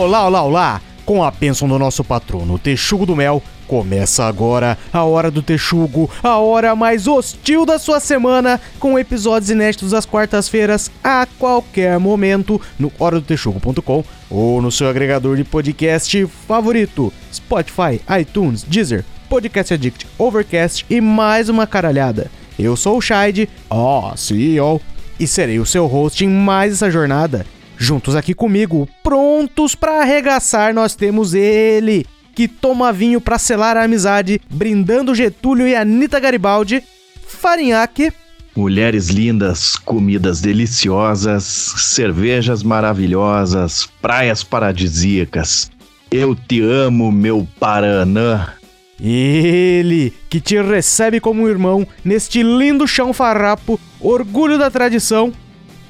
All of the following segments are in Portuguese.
Olá, olá, olá! Com a bênção do nosso patrono, Texugo do Mel, começa agora a Hora do Texugo, a hora mais hostil da sua semana, com episódios inéditos às quartas-feiras, a qualquer momento, no horadotexugo.com ou no seu agregador de podcast favorito, Spotify, iTunes, Deezer, Podcast Addict, Overcast e mais uma caralhada. Eu sou o Shide, ó, CEO, e serei o seu host em mais essa jornada Juntos aqui comigo, prontos para arregaçar, nós temos ele, que toma vinho para selar a amizade, brindando Getúlio e Anitta Garibaldi, Farinhaque. Mulheres lindas, comidas deliciosas, cervejas maravilhosas, praias paradisíacas. Eu te amo, meu Paranã. Ele, que te recebe como irmão neste lindo chão farrapo, orgulho da tradição,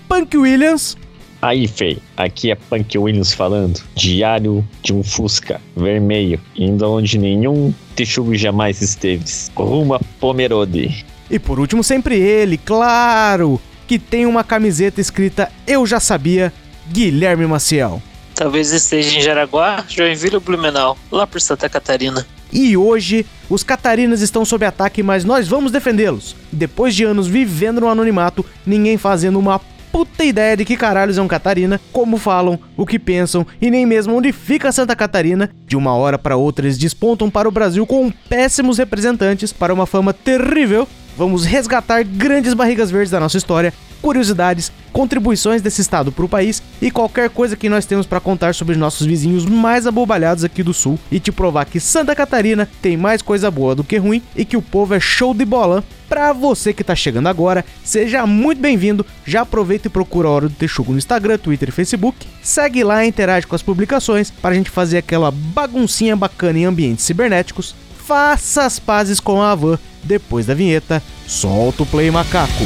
Punk Williams. Aí, Fei, aqui é Punk Williams falando. Diário de um Fusca vermelho, indo onde nenhum texugo jamais esteve. Rumo a Pomerode. E por último, sempre ele, claro, que tem uma camiseta escrita Eu Já Sabia, Guilherme Maciel. Talvez esteja em Jaraguá, Joinville ou Blumenau, lá por Santa Catarina. E hoje, os catarinas estão sob ataque, mas nós vamos defendê-los. Depois de anos vivendo no anonimato, ninguém fazendo uma puta ideia de que caralhos é um Catarina, como falam, o que pensam e nem mesmo onde fica Santa Catarina. De uma hora para outra eles despontam para o Brasil com péssimos representantes para uma fama terrível. Vamos resgatar grandes barrigas verdes da nossa história, curiosidades, contribuições desse estado para o país e qualquer coisa que nós temos para contar sobre nossos vizinhos mais abobalhados aqui do sul e te provar que Santa Catarina tem mais coisa boa do que ruim e que o povo é show de bola. Para você que tá chegando agora, seja muito bem-vindo. Já aproveita e procura a Hora do Texugo no Instagram, Twitter e Facebook. Segue lá interage com as publicações para a gente fazer aquela baguncinha bacana em ambientes cibernéticos. Faça as pazes com a Avan depois da vinheta. Solta o play macaco.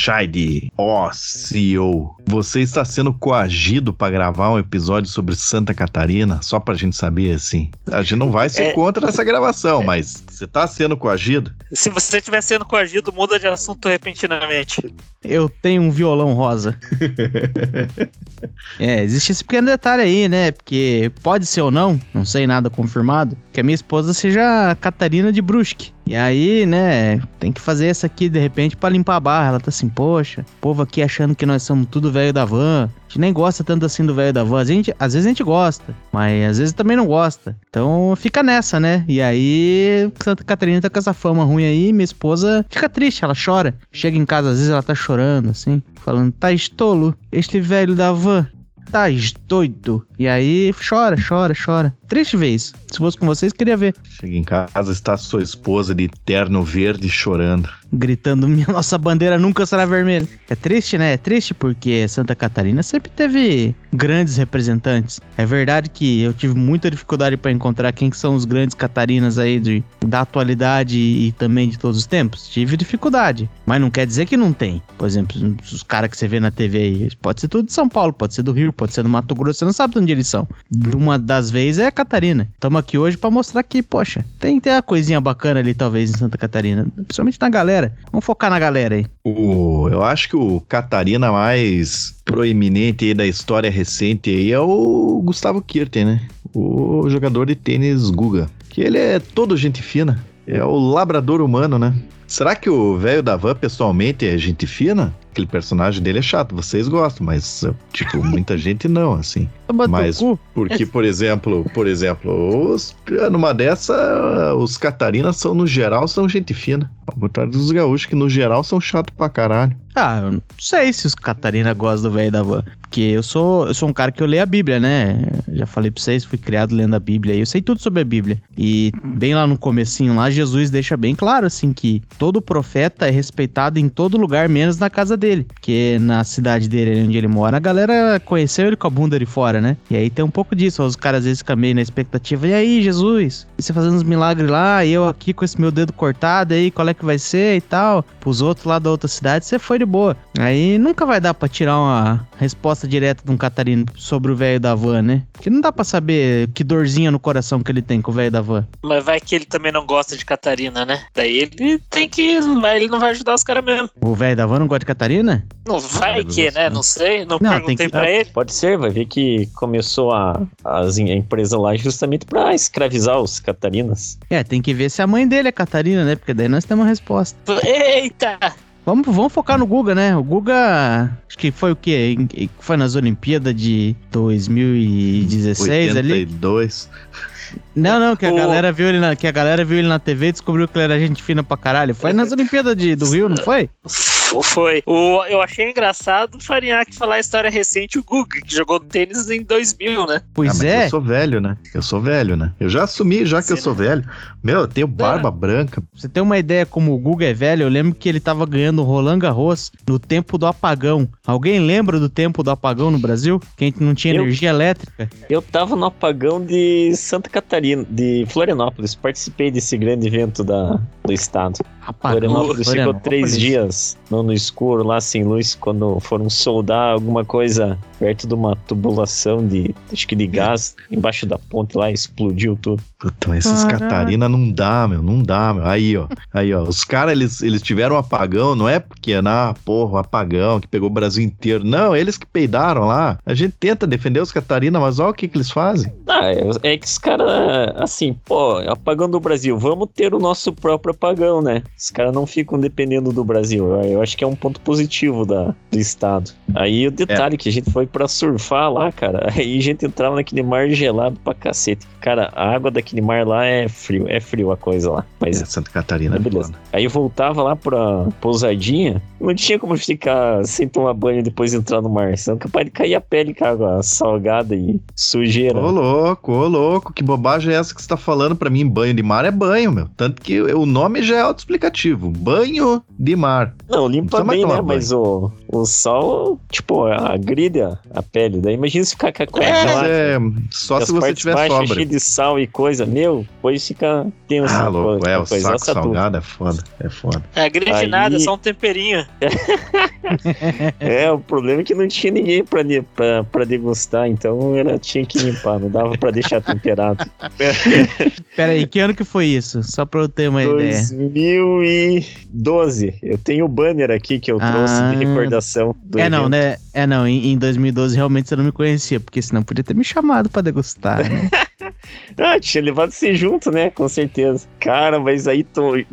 Shide, ó oh, CEO, você está sendo coagido para gravar um episódio sobre Santa Catarina? Só pra gente saber assim. A gente não vai ser é, contra essa gravação, é, mas você tá sendo coagido? Se você estiver sendo coagido, muda de assunto repentinamente. Eu tenho um violão rosa. é, existe esse pequeno detalhe aí, né? Porque pode ser ou não, não sei nada confirmado, que a minha esposa seja Catarina de Brusque. E aí, né, tem que fazer essa aqui de repente para limpar a barra. Ela tá assim, poxa, o povo aqui achando que nós somos tudo velho da van. Gente nem gosta tanto assim do velho da van. A gente, às vezes a gente gosta, mas às vezes também não gosta. Então fica nessa, né? E aí, Santa Catarina tá com essa fama ruim aí, minha esposa fica triste, ela chora. Chega em casa, às vezes ela tá chorando, assim, falando, tá estolo, este velho da van. Tá doido. E aí chora, chora, chora. Triste vez. Se fosse com vocês, queria ver. Chega em casa, está sua esposa de terno verde chorando. Gritando, minha nossa bandeira nunca será vermelha. É triste, né? É triste porque Santa Catarina sempre teve grandes representantes. É verdade que eu tive muita dificuldade para encontrar quem são os grandes catarinas aí de, da atualidade e também de todos os tempos. Tive dificuldade. Mas não quer dizer que não tem. Por exemplo, os caras que você vê na TV aí, pode ser tudo de São Paulo, pode ser do Rio, pode ser do Mato Grosso, você não sabe de onde eles são. Uma das vezes é Catarina. Aqui hoje para mostrar que, poxa, tem ter uma coisinha bacana ali, talvez, em Santa Catarina. Principalmente na galera. Vamos focar na galera aí. O, eu acho que o Catarina mais proeminente aí da história recente aí é o Gustavo Kirten, né? O jogador de tênis Guga. Que ele é todo gente fina. É o labrador humano, né? Será que o velho da van pessoalmente é gente fina? Aquele personagem dele é chato, vocês gostam, mas, tipo, muita gente não, assim. Mas porque, por exemplo, por exemplo, os, numa dessa, os catarinas são, no geral, são gente fina. Ao contrário dos gaúchos, que no geral são chato pra caralho. Ah, eu não sei se os Catarina gostam do velho da van. Porque eu sou, eu sou um cara que eu leio a Bíblia, né? Já falei pra vocês, fui criado lendo a Bíblia. Eu sei tudo sobre a Bíblia. E bem lá no comecinho lá, Jesus deixa bem claro, assim, que todo profeta é respeitado em todo lugar, menos na casa dele. Porque na cidade dele, onde ele mora, a galera conheceu ele com a bunda de fora, né? E aí tem um pouco disso. Os caras às vezes ficam meio na expectativa. E aí, Jesus? E você fazendo uns milagres lá, e eu aqui com esse meu dedo cortado aí, qual é que vai ser e tal? Pros outros lá da outra cidade, você foi de boa. Aí nunca vai dar pra tirar uma resposta direta de um catarino sobre o velho da van, né? Porque não dá pra saber que dorzinha no coração que ele tem com o velho da van. Mas vai que ele também não gosta de Catarina, né? Daí ele tem que. Mas ele não vai ajudar os caras mesmo. O velho da van não gosta de Catarina? Não vai que, né? Não sei. Não, Não, perguntei tem que- pra ele. Pode ser, vai ver que começou a, as, a empresa lá justamente pra escravizar os catarinas. É, tem que ver se a mãe dele é Catarina, né? Porque daí nós temos uma resposta. Eita! Vamos, vamos focar no Guga, né? O Guga, acho que foi o quê? Foi nas Olimpíadas de 2016 ali? 82. Não, não, que a O- galera viu ele na, que a galera viu ele na TV e descobriu que ele era gente fina pra caralho. Foi nas Olimpíadas de, do Rio, não foi? Foi. O, eu achei engraçado o Farinhaque falar a história recente, o Guga, que jogou tênis em 2000, né? Ah, Pois mas é. Eu sou velho, né? Eu sou velho, né? Eu já assumi já que eu Sim, sou velho. Meu, eu tenho barba branca. Pra você ter uma ideia como o Guga é velho, eu lembro que ele tava ganhando o Roland Garros no tempo do apagão. Alguém lembra do tempo do apagão no Brasil? Que a gente não tinha Eu- energia elétrica? Eu tava no apagão de Santa Catarina, de Florianópolis. Participei desse grande evento da, do estado. Apagão. Florianópolis ficou três dias no, no escuro, lá sem luz, quando foram soldar alguma coisa perto de uma tubulação de, acho que de gás, embaixo da ponte lá, explodiu tudo. Puta, esses Caraca. Catarina não dá, meu, não dá, meu. Aí, ó. Aí, ó. Os caras, eles, eles tiveram um apagão, não é porque, ah, porra, um apagão que pegou o Brasil inteiro. Não, eles que peidaram lá. A gente tenta defender os Catarina, mas olha o que, que eles fazem. Ah, é, é que os caras, assim, pô, apagão do Brasil, vamos ter o nosso próprio apagão, né? Os caras não ficam dependendo do Brasil. Eu, eu acho que é um ponto positivo da, do estado. Aí o detalhe que a gente foi pra surfar lá, cara, aí a gente entrava naquele mar gelado pra cacete. Cara, a água daquele mar lá é frio, é frio a coisa lá. Mas É, Santa Catarina. é beleza. Aí voltava lá pra pousadinha, não tinha como ficar sem tomar banho e depois entrar no mar. Senão é capaz de cair a pele com água salgada e sujeira. Ô, louco, ô, louco, que bobagem é essa que você tá falando pra mim? Banho de mar é banho, meu. Tanto que o nome já é autoexplicativo. Banho de mar. Não, limpa Não bem, né? tomar Mas o, o sal, tipo, agride a, a pele. Daí imagina se ficar com a cueca Mas lá. é só com se as você partes tiver baixas sobra. cheio de sal e coisa. Meu, depois fica tenso. Ah, louco, co- é, o coisa, saco assa tudo. salgado é foda, é foda. É grande Aí- nada, só um temperinho. É, o problema é que não tinha ninguém pra, pra, pra degustar, então era, tinha que limpar, não dava pra deixar temperado. Pera aí, que ano que foi isso? Só pra eu ter uma ideia. 2012. Eu tenho o banner aqui que eu trouxe Ah. de recordação do É não, evento. né? É não, em, em 2012 realmente você não me conhecia, porque senão podia ter me chamado pra degustar, né? Ah, tinha levado você junto, né? Com certeza. Cara, mas aí tô, e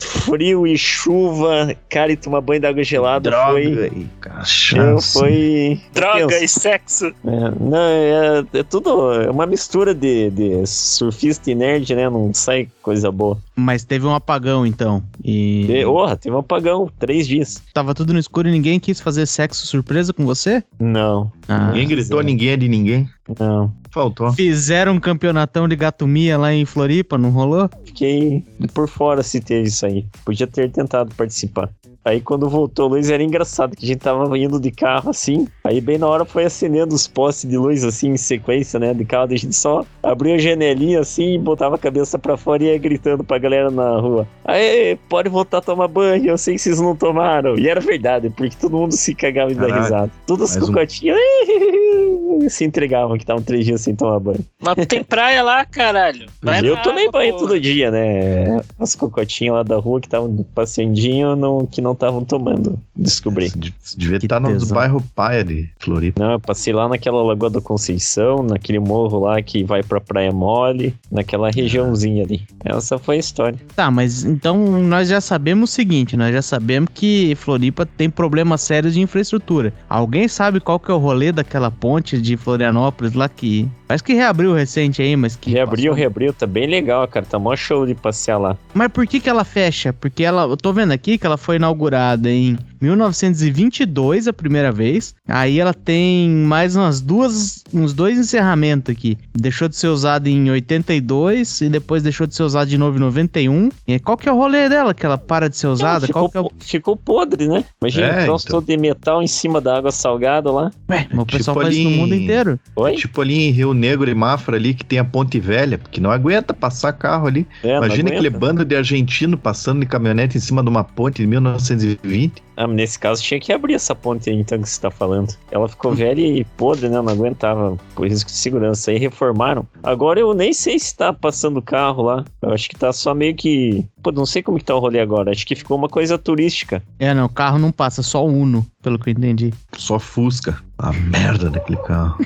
frio e chuva, cara, e tomar banho d'água gelada foi. e cachaça. foi. Droga e sexo. É, não, é, é tudo. É uma mistura de, de surfista e nerd, né? Não sai coisa boa. Mas teve um apagão então. E E, Porra, teve um apagão, três dias. tava tudo no escuro e ninguém quis fazer sexo surpresa com você? Não, Ah. Ninguém gritou, ninguém é de ninguém. não. Faltou. Fizeram um campeonatão de gatomia lá em Floripa, não rolou? Fiquei por fora se teve isso aí. Podia ter tentado participar. Aí quando voltou a luz era engraçado, que a gente tava indo de carro assim, aí bem na hora foi acendendo os postes de luz assim em sequência, né, de carro, a gente só abria a janelinha assim, botava a cabeça pra fora e ia gritando pra galera na rua. Aí, pode voltar a tomar banho, eu sei que vocês não tomaram. E era verdade, porque todo mundo se cagava e dava Caraca, risada. Todos os mais um- cocotinhos se entregavam que estavam três dias sem tomar banho. Mas tem praia lá, caralho. Vai eu tomei água, banho pô. todo dia, né? As cocotinhas lá da rua que estavam passeandinho, não, que não estavam tomando. Descobri. Você devia Que estar no tesão. bairro Paia de Floripa. Não, eu passei lá naquela Lagoa da Conceição, naquele morro lá que vai pra Praia Mole, naquela regiãozinha ali. Essa foi a história. Tá, mas então nós já sabemos o seguinte, nós já sabemos que Floripa tem problemas sérios de infraestrutura. Alguém sabe qual que é o rolê daquela ponte de Florianópolis lá que... Parece que reabriu recente aí, mas que... Reabriu, passou- reabriu, tá bem legal, cara. Tá mó show de passear lá. Mas por que que ela fecha? Porque ela... Eu tô vendo aqui que ela foi inaugurada em 1922 a primeira vez. Aí ela tem mais umas duas, uns dois encerramentos aqui. Deixou de ser usada em 82 e depois deixou de ser usada de novo em 91. E qual que é o rolê dela que ela para de ser usada? ficou, qual que é ficou podre, né? Imagina É, um troço então. de metal em cima da água salgada lá. Ué, mas o pessoal Tipo faz isso no ali mundo inteiro. Oi? Tipo ali em Rio Negro e Mafra ali, que tem a Ponte Velha, porque não aguenta passar carro ali. É, Imagina aquele bando de argentino passando de caminhonete em cima de uma ponte de 1920. Ah, mas nesse caso tinha que abrir essa ponte aí, então, que você tá falando. Ela ficou velha e podre, né? Não aguentava por risco de segurança. Aí reformaram. Agora eu nem sei se tá passando carro lá. Eu acho que tá só meio que. Pô, não sei como que tá o rolê agora. Acho que ficou uma coisa turística. É, não, o carro não passa, só o Uno, pelo que eu entendi. Só Fusca. A merda daquele carro.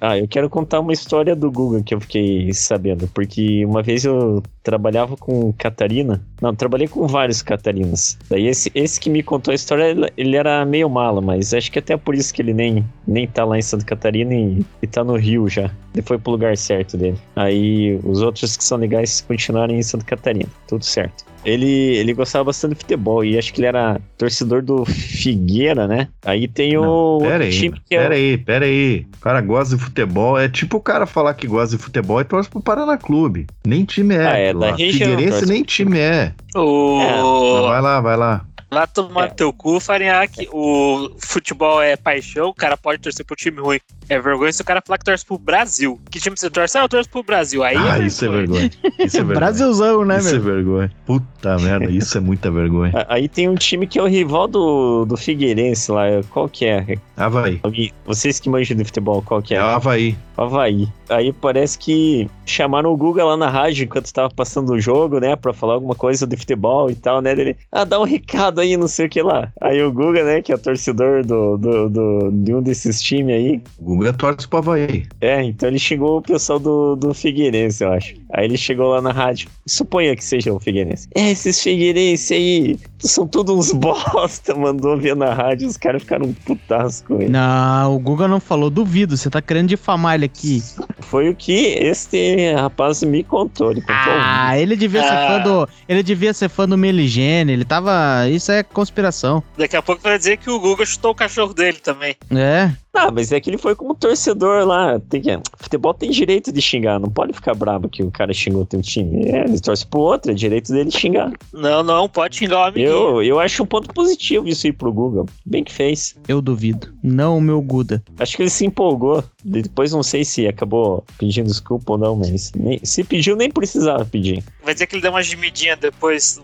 Ah, eu quero contar uma história do Google que eu fiquei sabendo, porque uma vez eu trabalhava com Catarina. Não, trabalhei com vários Catarinas. Daí esse, esse que me contou a história, ele- ele era meio mala, mas acho que até por isso que ele nem, nem tá lá em Santa Catarina e, e tá no Rio já. Ele foi pro lugar certo dele. Aí os outros que são legais continuaram em Santa Catarina. Tudo certo. Ele, ele gostava bastante de futebol e acho que ele era torcedor do Figueira, né? Aí tem o Não, pera aí, time que é o- pera aí, pera aí. O cara gosta de futebol. É tipo o cara falar que gosta de futebol e torce pro Paraná Clube. Nem time é. Ah, é, da região, Figueirense nem time é. O... Mas Vai lá, vai lá. Lá tomar É. teu cu, Farinhaque, o futebol é paixão, o cara pode torcer pro time ruim. É vergonha se o cara falar que torce pro Brasil. Que time você torce? Ah, eu torço pro Brasil. Aí Ah, isso é vergonha. Isso é vergonha. Brasilzão, né, Isso é meu? vergonha. Puta merda, isso é muita vergonha. A- Aí tem um time que é o rival do, do Figueirense lá. Qual que é? Havaí. Vocês que manjam de futebol, qual que É é? o Havaí. Havaí. Aí parece que chamaram o Guga lá na rádio enquanto tava passando o jogo, né? Pra falar alguma coisa de futebol e tal, né? Ele, ah, dá um recado aí, não sei o que lá. Aí o Guga, né, que é torcedor do, do, do- de um desses times aí. O Guga torce pro Havaí. É, então ele chegou o pessoal do, do Figueirense, eu acho. Aí ele chegou lá na rádio. Suponha que seja o Figueirense. É, esses Figueirense aí são todos uns bosta. Mandou ver na rádio, os caras ficaram putaços com ele. Não, o Guga não falou, duvido, você tá querendo difamar ele aqui. Foi o que este rapaz me contou. Ele contou Ah, ele devia ser Ah. fã do. Ele devia ser fã do Meligene, ele tava. Isso é conspiração. Daqui a pouco vai dizer que o Guga chutou o cachorro dele também. É. Ah, mas é que ele foi como torcedor lá. Tem que... Futebol tem direito de xingar, não pode ficar bravo que o cara xingou teu time. É, ele torce pro outro, é direito dele xingar. Não, não, pode xingar o amiguinho. Eu, eu acho um ponto positivo isso aí pro Google. Bem que fez. Eu duvido. Não o meu Guda. Acho que ele se empolgou. Depois não sei se acabou pedindo desculpa ou não, mas nem- se pediu, nem precisava pedir. Vai dizer que ele deu uma gemidinha depois.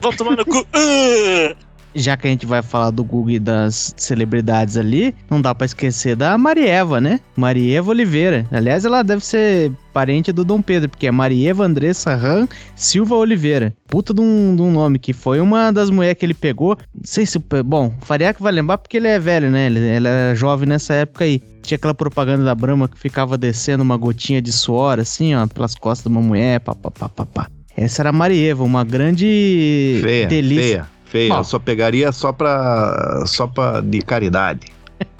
Vamos tomar no cu. Já que a gente vai falar do Guga e das celebridades ali, não dá pra esquecer da Marieva, né? Marieva Oliveira. Aliás, ela deve ser parente do Dom Pedro, porque é Marieva Andressa Ram Silva Oliveira. Puta de um, de um nome, que foi uma das mulheres que ele pegou. Não sei se. Bom, o Fariaco vai lembrar porque ele é velho, né? Ele, ele era jovem nessa época aí. Tinha aquela propaganda da Brahma que ficava descendo uma gotinha de suor, assim, ó, pelas costas de uma mulher, pá, pá, pá, pá, pá. Essa era a Marieva, uma grande Feia, delícia. feia, feia. Bom. Eu só pegaria só pra. só pra. de caridade.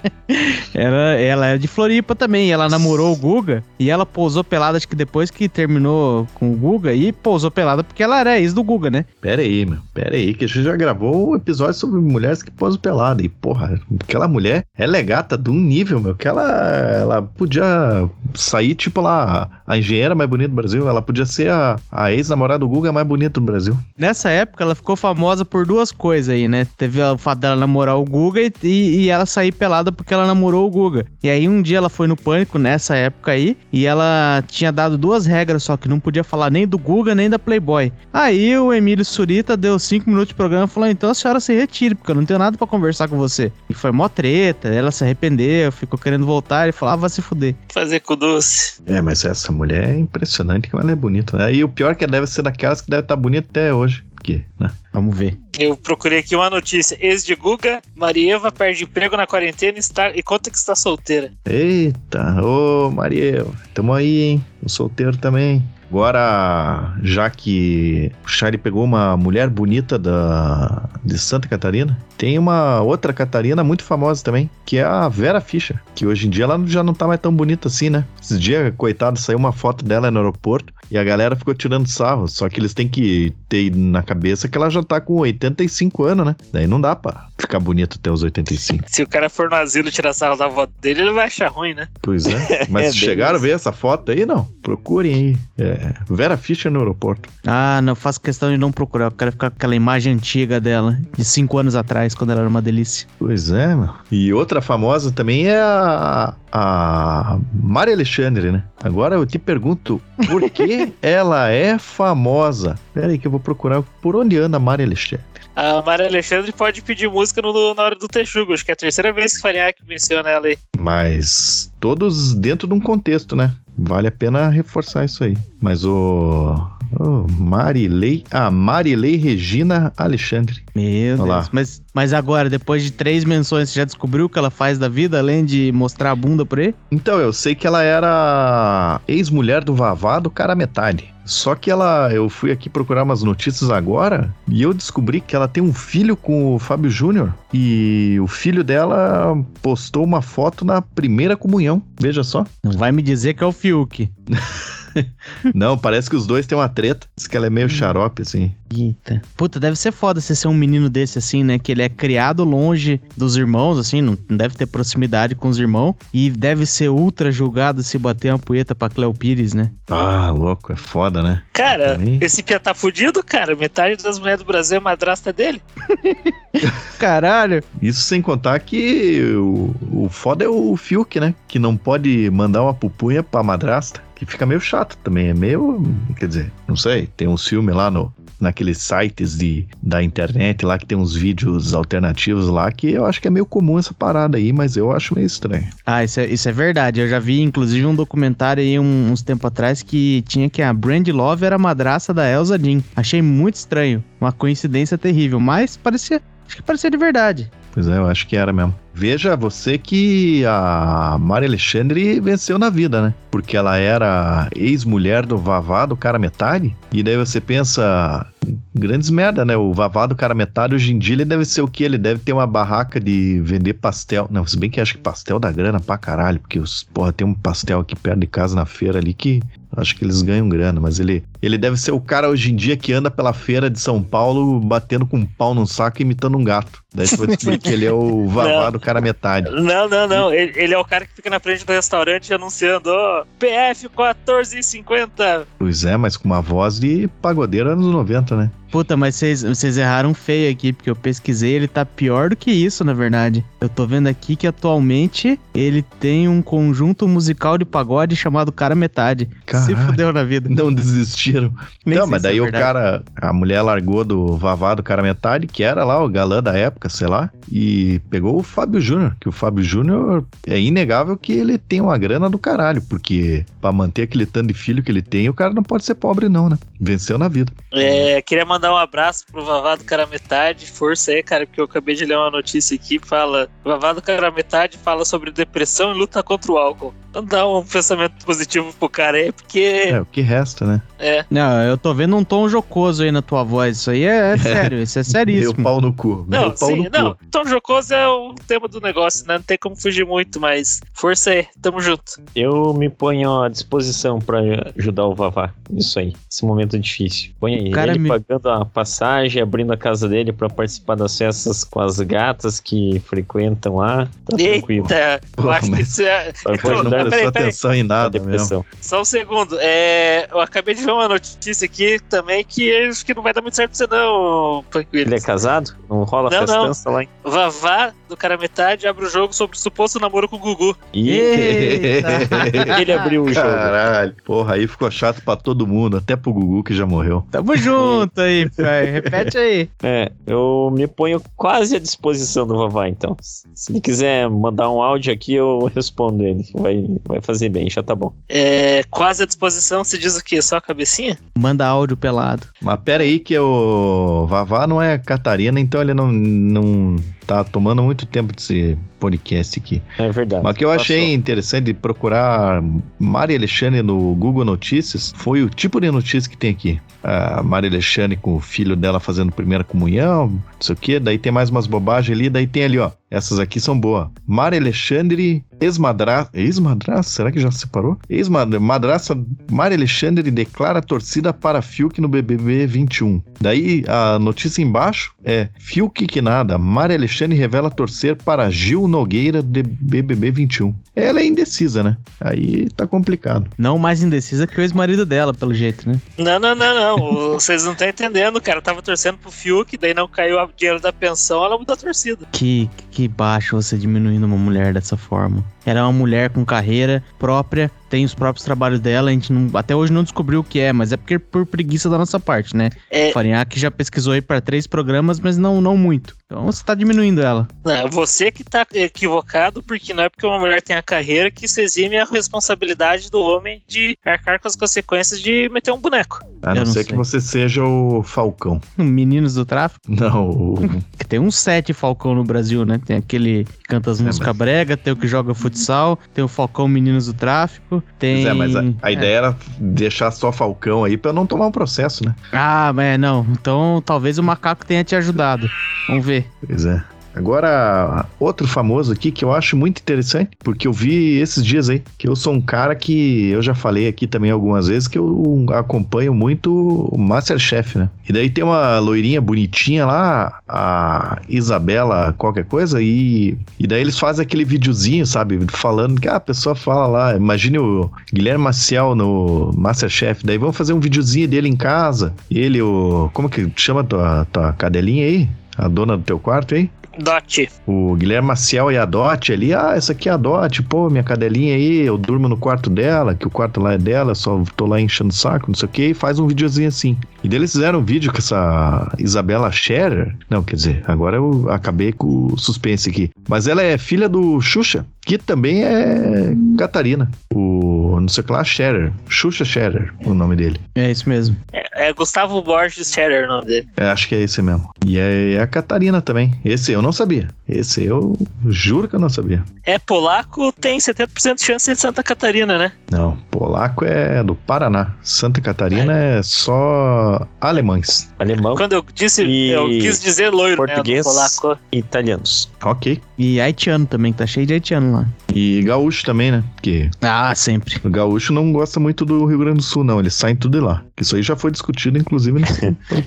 Ela, ela é de Floripa também. Ela namorou o Guga e ela pousou pelada, acho que depois que terminou com o Guga, e pousou pelada porque ela era ex do Guga, né? Pera aí, meu. Pera aí, que a gente já gravou um episódio sobre mulheres que posam pelada. E, porra, aquela mulher ela é gata de um nível, meu, que ela, ela podia sair, tipo lá, a engenheira mais bonita do Brasil. Ela podia ser a, a ex-namorada do Guga mais bonita do Brasil. Nessa época ela ficou famosa por duas coisas aí, né? Teve o fato dela namorar o Guga e, e, e ela sair pelada porque ela namorou o Guga. E aí um dia ela foi no pânico nessa época aí e ela tinha dado duas regras só que não podia falar nem do Guga nem da Playboy. Aí o Emílio Surita deu cinco minutos de programa e falou: então a senhora se retire, porque eu não tenho nada pra conversar com você. E foi mó treta, ela se arrependeu, ficou querendo voltar e falou: ah, vai se fuder. Fazer com doce. É, mas essa mulher é impressionante como ela é bonita. né? E o pior é que ela deve ser daquelas que deve estar bonita até hoje. Porque, né? Vamos ver. Eu procurei aqui uma notícia. Ex de Guga, Marieva perde emprego na quarentena e, está, e conta que está solteira. Eita, ô Maria, tamo aí, hein? O solteiro também. Agora, já que o Charlie pegou uma mulher bonita da, de Santa Catarina, tem uma outra Catarina muito famosa também, que é a Vera Fischer, que hoje em dia ela já não tá mais tão bonita assim, né? Esses dias, coitado, saiu uma foto dela no aeroporto E a galera ficou tirando sarro. Só que eles têm que ter na cabeça que ela já tá com 85 anos, né? Daí não dá pra ficar bonito até os 85. Se o cara for no asilo tirar sarro da avó dele, ele vai achar ruim, né? Pois é. Mas É, chegaram a ver essa foto aí? Não. Procurem aí. É, Vera Fischer no aeroporto. Ah, não faço questão de não procurar. Eu quero ficar com aquela imagem antiga dela, de cinco anos atrás, quando ela era uma delícia. Pois é, meu. E outra famosa também é a, a Maria Alexandre, né? Agora eu te pergunto, por que ela é famosa? Pera aí que eu vou procurar por onde anda a Maria Alexandre. A Maria Alexandre pode pedir música no- na hora do Texugo. Acho que é a terceira vez que o Farinhaque menciona ela aí. Mas todos dentro de um contexto, né? Vale a pena reforçar isso aí. Mas o. o Marilei. Ah, Marilei Regina Alexandre. Meu Olha lá. Deus. Mas, mas agora, depois de três menções, você já descobriu o que ela faz da vida, além de mostrar a bunda por aí? Então, eu sei que ela era ex-mulher do Vavá do cara metade. Só que ela, eu fui aqui procurar umas notícias agora e eu descobri que ela tem um filho com o Fábio Júnior e o filho dela postou uma foto na primeira comunhão. Veja só. Não vai me dizer que é o Fiuk. Não, parece que os dois têm uma treta. Diz que ela é meio xarope, assim. Eita. Puta, deve ser foda você ser um menino desse assim, né? Que ele é criado longe dos irmãos, assim, não deve ter proximidade com os irmãos. E deve ser ultra julgado se bater uma poeta pra Cleo Pires, né? Ah, louco, é foda, né? Cara, Também. esse pia tá fudido, cara. Metade das mulheres do Brasil é madrasta dele. Caralho. Isso sem contar que o, o foda é o Fiuk, né? Que não pode mandar uma pupunha pra madrasta. Que fica meio chato também. É meio. Quer dizer, não sei. Tem uns filmes lá no, naqueles sites de, da internet lá que tem uns vídeos alternativos lá que eu acho que é meio comum essa parada aí, mas eu acho meio estranho. Ah, isso é, isso é verdade. Eu já vi, inclusive, um documentário aí um- uns tempos atrás que tinha que a Brand Love era madraça da Elsa Jean. Achei muito estranho. Uma coincidência terrível, mas parecia. Acho que parecia de verdade. Pois é, eu acho que era mesmo. Veja você que a Maria Alexandre venceu na vida, né? Porque ela era ex-mulher do Vavá do cara metade. E daí você pensa, grandes merda, né? O Vavá do cara metade hoje em dia ele deve ser o quê? Ele deve ter uma barraca de vender pastel. Não, se bem que acho que pastel dá grana pra caralho, porque os porra tem um pastel aqui perto de casa na feira ali que acho que eles ganham grana, mas ele ele deve ser o cara hoje em dia que anda pela feira de São Paulo batendo com um pau num saco e imitando um gato. Daí você vai descobrir que ele é o Vavá do cara metade. Não, não, não. Ele, ele é o cara que fica na frente do restaurante anunciando, ó, PF 14,50. Pois é, mas com uma voz de pagodeiro anos 90, né? Puta, mas vocês- erraram feio aqui, porque eu pesquisei, ele tá pior do que isso, na verdade. Eu tô vendo aqui que atualmente ele tem um conjunto musical de pagode chamado Cara Metade. Se Caralho. fudeu na vida. Não desistiram. Nem não, mas se é daí o cara, a mulher largou do Vavá do cara metade, que era lá o galã da época, sei lá, e pegou o Fábio Júnior, que o Fábio Júnior é inegável que ele tem uma grana do caralho, porque pra manter aquele tanto de filho que ele tem, o cara não pode ser pobre não, né? Venceu na vida. É, queria mandar um abraço pro Vavá do Cara Metade. Força aí, cara, porque eu acabei de ler uma notícia aqui que fala: Vavá do Cara Metade fala sobre depressão e luta contra o álcool. Então dá um pensamento positivo pro cara aí, porque É, o que resta, né? é. Não, eu tô vendo um tom jocoso aí na tua voz. Isso aí é, é sério, isso é Meu seríssimo. pau no cu. Meu Não, pau sim, no não. cu. Tom Jocoso é o tema do negócio, né? Não tem como fugir muito, mas força aí, tamo junto. Eu me ponho à disposição pra ajudar o Vavá. Isso aí. Esse momento difícil. Põe aí. Cara, ele me- pagando a passagem, abrindo a casa dele pra participar das festas com as gatas que frequentam lá. Tá tranquilo. Eita, eu Pô, acho que mas- isso é. Pô, não prestou peraí. atenção em a nada mesmo. Só um segundo. É, eu acabei de ver uma notícia aqui também que eu acho que não vai dar muito certo pra você, não, Panquilho. Ele é casado? Não rola Não, não. festança lá, hein? Vavá do cara metade abre o jogo sobre o suposto namoro com o Gugu. Eita. ele abriu o jogo. Caralho, porra, aí ficou chato pra todo mundo, até pro Gugu que já morreu. Tamo junto aí, pai. Repete aí. É, eu me ponho quase à disposição do Vavá, então. Se ele quiser mandar um áudio aqui, eu respondo ele. Vai, vai fazer bem, já tá bom. É, quase à disposição, se diz o quê? Só a cabecinha? Manda áudio pelado. Mas pera aí que o Vavá não é Catarina, então ele não, não tá tomando muito tempo desse podcast aqui. É verdade. Mas o que eu achei Passou. interessante de procurar Maria Alexandre no Google Notícias foi o tipo de notícia que tem aqui. A Maria Alexandre com o filho dela fazendo primeira comunhão, não sei o quê. Daí tem mais umas bobagens ali. Daí tem ali, ó. Essas aqui são boas. Mari Alexandre, ex-madraça. Ex-madraça? Será que já se separou? Ex-madraça Mari Alexandre declara torcida para Fiuk no BBB 21. Daí a notícia embaixo é: Fiuk que nada. Mari Alexandre revela torcer para Gil Nogueira de BBB 21. Ela é indecisa, né? Aí tá complicado. Não mais indecisa que o ex-marido dela, pelo jeito, né? Não, não, não, não. Vocês não estão entendendo, cara. Tava torcendo pro Fiuk, daí não caiu o dinheiro da pensão, ela mudou a torcida. Que, que baixo você diminuindo uma mulher dessa forma. Ela é uma mulher com carreira própria, tem os próprios trabalhos dela, a gente não, até hoje não descobriu o que é, mas é porque por preguiça da nossa parte, né? É. Farinhaque já pesquisou aí para três programas, mas não, não muito. Então você tá diminuindo ela. Não, você que tá equivocado, porque não é porque uma mulher tem a carreira que se exime a responsabilidade do homem de arcar com as consequências de meter um boneco. A Eu não, não ser sei. que você seja o Falcão. Meninos do tráfico. Não, o- Que tem uns sete Falcão no Brasil, né? Tem aquele que canta as É, músicas mas- brega, tem o que joga futsal, tem o Falcão Meninos do Tráfico, tem... Pois é, mas a, a É. ideia era deixar só Falcão aí pra não tomar um processo, né? Ah, mas não. Então talvez o macaco tenha te ajudado. Vamos ver. Pois é. Agora, outro famoso aqui que eu acho muito interessante, porque eu vi esses dias aí, que eu sou um cara que eu já falei aqui também algumas vezes que eu acompanho muito o Masterchef, né? E daí tem uma loirinha bonitinha lá, a Isabela qualquer coisa, e, e daí eles fazem aquele videozinho, sabe? Falando que ah, a pessoa fala lá, imagine o Guilherme Maciel no Masterchef, daí vamos fazer um videozinho dele em casa, ele, o... como que chama tua, tua cadelinha aí? A dona do teu quarto aí? Dot. O Guilherme Maciel e a Dot ali, ah, essa aqui é a Dot, pô, minha cadelinha aí, eu durmo no quarto dela, que o quarto lá é dela, só tô lá enchendo o saco, não sei o que, e faz um videozinho assim. E daí eles fizeram um vídeo com essa Isabela Scherer, não, quer dizer, agora eu acabei com o suspense aqui, mas ela é filha do Xuxa, que também é Catarina, o não sei o que lá, Scherer, Xuxa Scherer, o nome dele. É isso mesmo. É, é Gustavo Borges Scherer o nome dele. É, acho que é esse mesmo. E é, é a Catarina também. Esse eu não sabia. Esse eu juro que eu não sabia. É polaco, tem 70% de chance de Santa Catarina, né? Não, polaco é do Paraná. Santa Catarina é só alemães. Alemão Quando eu disse, E eu quis dizer loiro, português. né? do Polaco. e italianos. Ok. E haitiano também, que tá cheio de haitiano lá. E gaúcho também, né? Porque Ah, sempre. o gaúcho não gosta muito do Rio Grande do Sul, não. Eles saem tudo de lá. Isso aí já foi discutido, inclusive.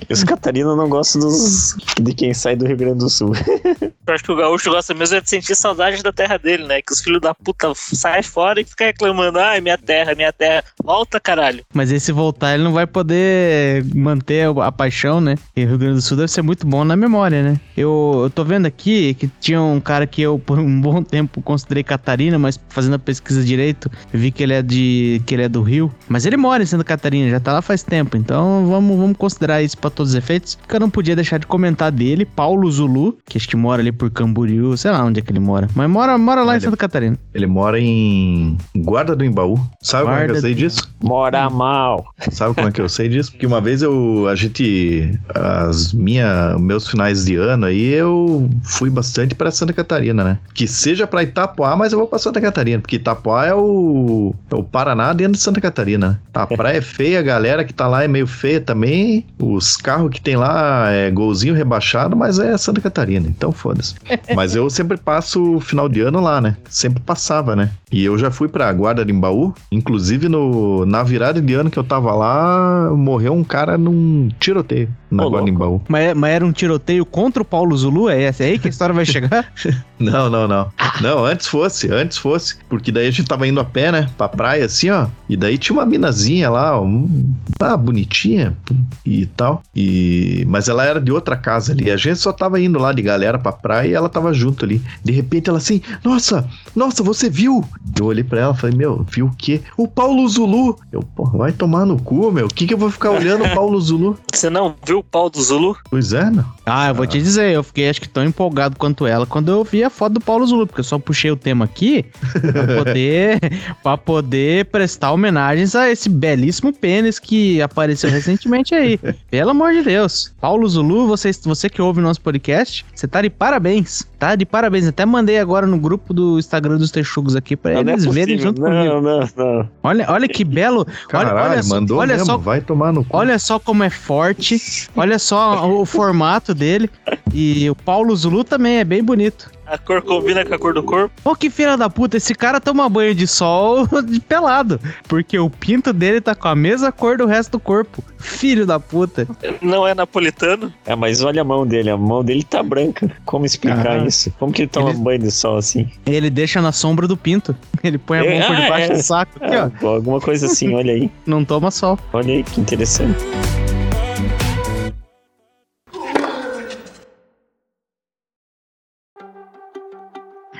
E os Catarina não gostam dos, de quem sai do Rio Grande do Sul. Eu acho que o gaúcho gosta mesmo é de sentir saudade da terra dele, né? Que os filhos da puta saem fora e ficam reclamando, ai, minha terra, minha terra. Volta, caralho. Mas esse voltar, ele não vai poder manter a paixão, né? E o Rio Grande do Sul deve ser muito bom na memória, né? Eu, eu tô vendo aqui que tinha um cara que eu, por um bom tempo, considerei Catarina, mas fazendo a pesquisa direito, vi que ele é de que ele é do Rio. Mas ele mora em Santa Catarina, já tá lá faz tempo. Então vamos, vamos considerar isso pra todos os efeitos. Porque eu não podia deixar de comentar dele, Paulo Zulu, que acho que mora ali por Camboriú, sei lá onde é que ele mora. Mas mora, mora lá em Olha. Santa Catarina. Ele mora em Guarda do Embaú. Sabe como é que Guarda eu sei disso? Mora mal. Sabe como é que eu sei disso? Porque uma vez eu, a gente, as minha, meus finais de ano aí, eu fui bastante pra Santa Catarina, né? Que seja pra Itapuá, mas eu vou pra Santa Catarina, porque Itapuá é o, é o Paraná dentro de Santa Catarina. A praia é feia, a galera que tá lá é meio feia também. Os carros que tem lá é golzinho rebaixado, mas é Santa Catarina, então foda-se. Mas eu sempre passo o final de ano lá, né? Sempre passava, né? E eu já fui pra Guarda de Embaú, inclusive no, na virada de ano que eu tava lá, morreu um cara num tiroteio na Ô, Guarda de louco. Embaú. Mas, mas era um tiroteio contra o Paulo Zulu? É essa aí que a história vai chegar? Não, não, não. Não, antes fosse, antes fosse. Porque daí a gente tava indo a pé, né? Pra praia, assim, ó. E daí tinha uma minazinha lá, um, ah, bonitinha e tal. E, mas ela era de outra casa ali. A gente só tava indo lá de galera pra praia e ela tava junto ali. De repente ela assim, nossa, nossa, você viu? Eu olhei pra ela e falei, meu, viu o quê? O Paulo Zulu. Eu, pô, vai tomar no cu, meu. O que que eu vou ficar olhando o Paulo Zulu? Você não viu o pau do Zulu? Pois é, não. Ah, eu vou te dizer, eu fiquei acho que tão empolgado quanto ela quando eu vi a foto do Paulo Zulu, porque eu só puxei o tema aqui pra poder, pra poder prestar homenagens a esse belíssimo pênis que apareceu recentemente aí. Pelo amor de Deus. Paulo Zulu, você, você que ouve o nosso podcast, você tá de parabéns. Tá de parabéns. Até mandei agora no grupo do Instagram dos Texugos aqui pra Não, não é eles verem possível. junto comigo. Não, não, não. Olha, olha que belo. Olha, Caralho, olha só, mandou olha mesmo. só Vai tomar no cu. Olha só como é forte. Olha só o formato dele. E o Paulo Zulu também é bem bonito. A cor combina com a cor do corpo. Pô, que filha da puta, esse cara toma banho de sol de pelado. Porque o pinto dele tá com a mesma cor do resto do corpo. Filho da puta. Não é napolitano. É, mas olha a mão dele, a mão dele tá branca. Como explicar Ah. isso? Como que ele toma Ele- banho de sol assim? Ele deixa na sombra do pinto. Ele põe a É, mão por ah, debaixo é. do saco. Aqui, Ah, ó. alguma coisa assim, olha aí. Não toma sol. Olha aí, que interessante.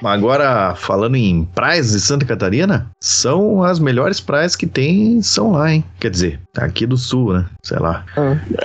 Agora, falando em praias de Santa Catarina, são as melhores praias que tem, são lá, hein? Quer dizer, aqui do sul, né? Sei lá.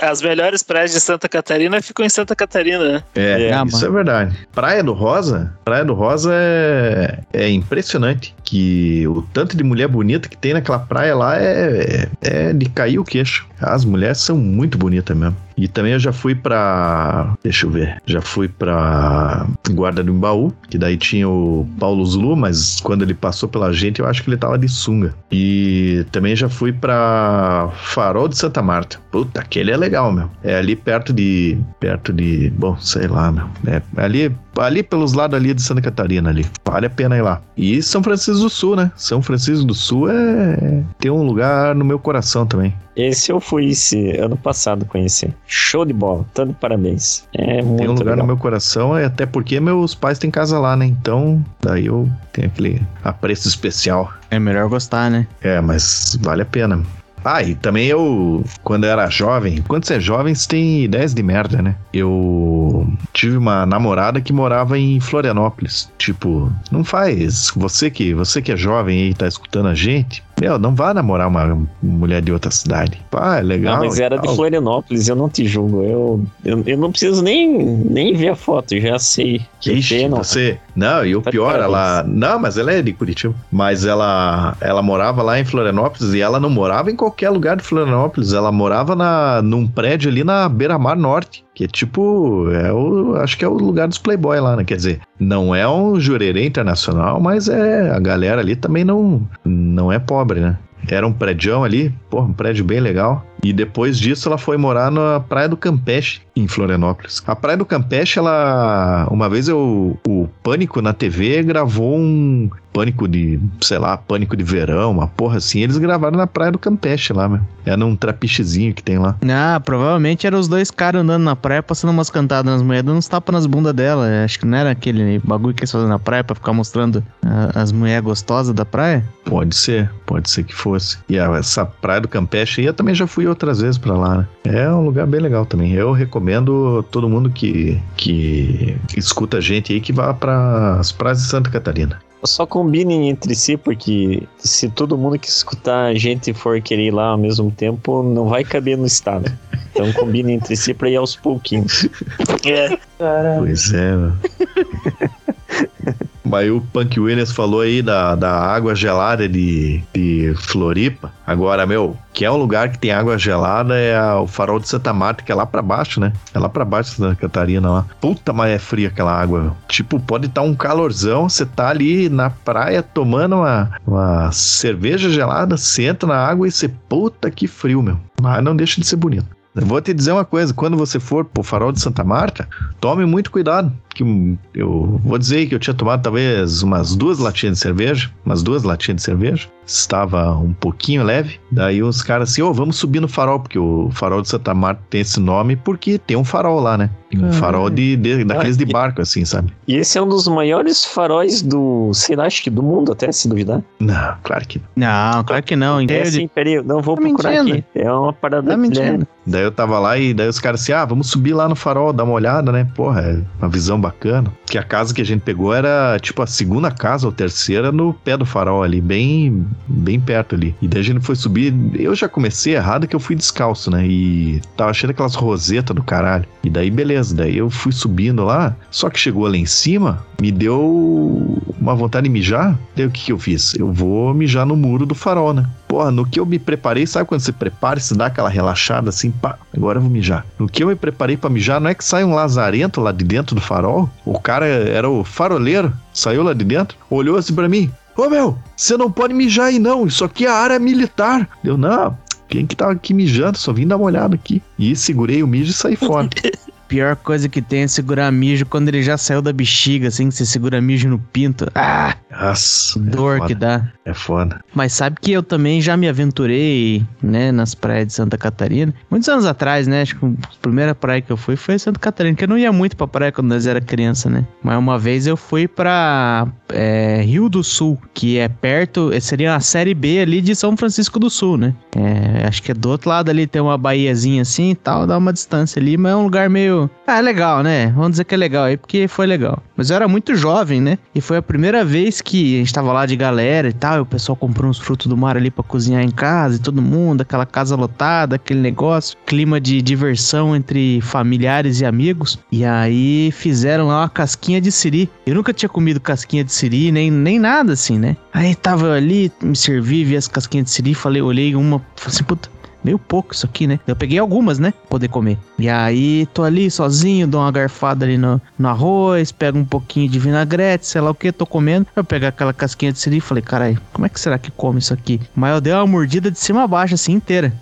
As melhores praias de Santa Catarina ficam em Santa Catarina, né? É, É, isso mano. é verdade. Praia do Rosa, Praia do Rosa é, é impressionante. Que o tanto de mulher bonita que tem naquela praia lá é, é de cair o queixo. As mulheres são muito bonitas mesmo. E também eu já fui pra. Deixa eu ver. Já fui pra Guarda do Embaú, que daí tinha o Paulo Zulu, mas quando ele passou pela gente, eu acho que ele tava de sunga. E também já fui pra Farol de Santa Marta. Puta, aquele é legal, meu. É ali perto de. Perto de. Bom, sei lá, meu. É ali, ali pelos lados ali de Santa Catarina ali. Vale a pena ir lá. E São Francisco do Sul, né? São Francisco do Sul é. Tem um lugar no meu coração também. Esse eu fui esse ano passado conhecer. Show de bola, tanto de parabéns. É muito Tem um lugar legal. no meu coração, e até porque meus pais têm casa lá, né? Então, daí eu tenho aquele apreço especial. É melhor gostar, né? É, mas vale a pena. Ah, e também eu, quando eu era jovem, quando você é jovem, você tem ideias de merda, né? Eu tive uma namorada que morava em Florianópolis. Tipo, não faz. Você que, você que é jovem e tá escutando a gente, meu, não vá namorar uma mulher de outra cidade. Ah, é legal. Não, mas e era de. Florianópolis, eu não te julgo. Eu, eu, eu não preciso nem, nem ver a foto, eu já sei. Que Ixi, pena. você. Não, e o Tá pior, ela. Não, mas ela é de Curitiba. Mas ela, ela morava lá em Florianópolis e ela não morava em qualquer lugar de Florianópolis. Ela morava na, num prédio ali na Beira-Mar Norte. Que é tipo. É o, acho que é o lugar dos Playboy lá, né? Quer dizer, não é um jurerê internacional, mas é. A galera ali também não, não é pobre, né? Era um prédio ali, porra, um prédio bem legal. E depois disso ela foi morar na Praia do Campeche, em Florianópolis. A Praia do Campeche, ela. Uma vez eu, o Pânico na TV gravou um Pânico de, sei lá, Pânico de Verão, uma porra assim. Eles gravaram na Praia do Campeche lá, meu. É num trapichezinho que tem lá. Ah, provavelmente eram os dois caras andando na praia, passando umas cantadas nas mulheres, dando uns tapas nas bundas dela. Acho que não era aquele bagulho que eles fazem na praia pra ficar mostrando ah, as mulheres gostosas da praia. Pode ser, pode ser que fosse. E a- essa Praia do Campeche aí eu também já fui outras vezes pra lá, né? É um lugar bem legal também. Eu recomendo todo mundo que, que escuta a gente aí que vá para as praias de Santa Catarina. Só combinem entre si, porque se todo mundo que escutar a gente for querer ir lá ao mesmo tempo, não vai caber no estado. Então combinem entre si pra ir aos pouquinhos. É. Pois é, meu. Mas o Punk Williams falou aí da, da água gelada de, de Floripa. Agora, meu, que é um lugar que tem água gelada é o farol de Santa Marta, que é lá pra baixo, né? É lá pra baixo Santa Catarina lá. Puta, mas é fria aquela água, meu. Tipo, pode estar um calorzão, você tá ali na praia tomando uma, uma cerveja gelada, você entra na água e você, puta que frio, meu. Mas não deixa de ser bonito. Vou te dizer uma coisa, quando você for pro farol de Santa Marta, tome muito cuidado. Que eu vou dizer que eu tinha tomado talvez umas duas latinhas de cerveja, umas duas latinhas de cerveja. Estava um pouquinho leve. Daí os caras assim, ô, vamos subir no farol, porque o farol de Santa Marta tem esse nome porque tem um farol lá, né? Um Ah. farol de, de- daqueles de Ah, barco, assim, sabe? E esse é um dos maiores faróis do, sei lá, acho que do mundo, até se duvidar. Não, claro que não. Não, claro que não. É Inteiro de- assim, peraí, não vou Tá procurar mentindo. aqui. É uma parada Tá que mentindo. Daí eu tava lá e daí os caras assim, ah, vamos subir lá no farol, dar uma olhada, né? Porra, é uma visão bacana. Que a casa que a gente pegou era tipo a segunda casa ou terceira no pé do farol ali, bem, bem perto ali. E daí a gente foi subir, eu já comecei errado que eu fui descalço, né? E tava cheio daquelas rosetas do caralho. E daí beleza, daí eu fui subindo lá, só que chegou lá em cima, me deu uma vontade de mijar. Daí o que que eu fiz? Eu vou mijar no muro do farol, né? Porra, no que eu me preparei, sabe quando você prepara e você dá aquela relaxada assim, pá, agora eu vou mijar. No que eu me preparei pra mijar, não é que sai um lazarento lá de dentro do farol? O cara era o faroleiro, saiu lá de dentro, olhou assim pra mim: Ô meu, você não pode mijar aí não, isso aqui é área militar. Eu, não, quem que tava aqui mijando? Só vim dar uma olhada aqui. E segurei o mijo e saí fora. pior coisa que tem é segurar mijo quando ele já saiu da bexiga, assim, que você segura mijo no pinto. Ah, Nossa, dor é que dá. É foda. Mas sabe que eu também já me aventurei, né, nas praias de Santa Catarina. Muitos anos atrás, né? Acho que a primeira praia que eu fui foi Santa Catarina, que eu não ia muito pra praia quando nós era criança, né? Mas uma vez eu fui pra é, Rio do Sul, que é perto, seria a série B ali de São Francisco do Sul, né? É, acho que é do outro lado ali, tem uma baiazinha assim e tal, dá uma distância ali, mas é um lugar meio. Ah, é legal, né? Vamos dizer que é legal aí, porque foi legal. Mas eu era muito jovem, né? E foi a primeira vez que a gente tava lá de galera e tal, e o pessoal comprou uns frutos do mar ali pra cozinhar em casa, e todo mundo, aquela casa lotada, aquele negócio, clima de diversão entre familiares e amigos. E aí fizeram lá uma casquinha de siri. Eu nunca tinha comido casquinha de siri, nem, nem nada assim, né? Aí tava ali, me servi, vi as casquinhas de siri, falei, olhei uma, falei assim, puta, meio pouco isso aqui, né? Eu peguei algumas, né? Poder comer. E aí, tô ali sozinho, dou uma garfada ali no, no arroz, pego um pouquinho de vinagrete, sei lá o que, tô comendo. Eu pego aquela casquinha de siri e falei, caralho, como é que será que come isso aqui? Mas eu dei uma mordida de cima a baixo, assim, inteira.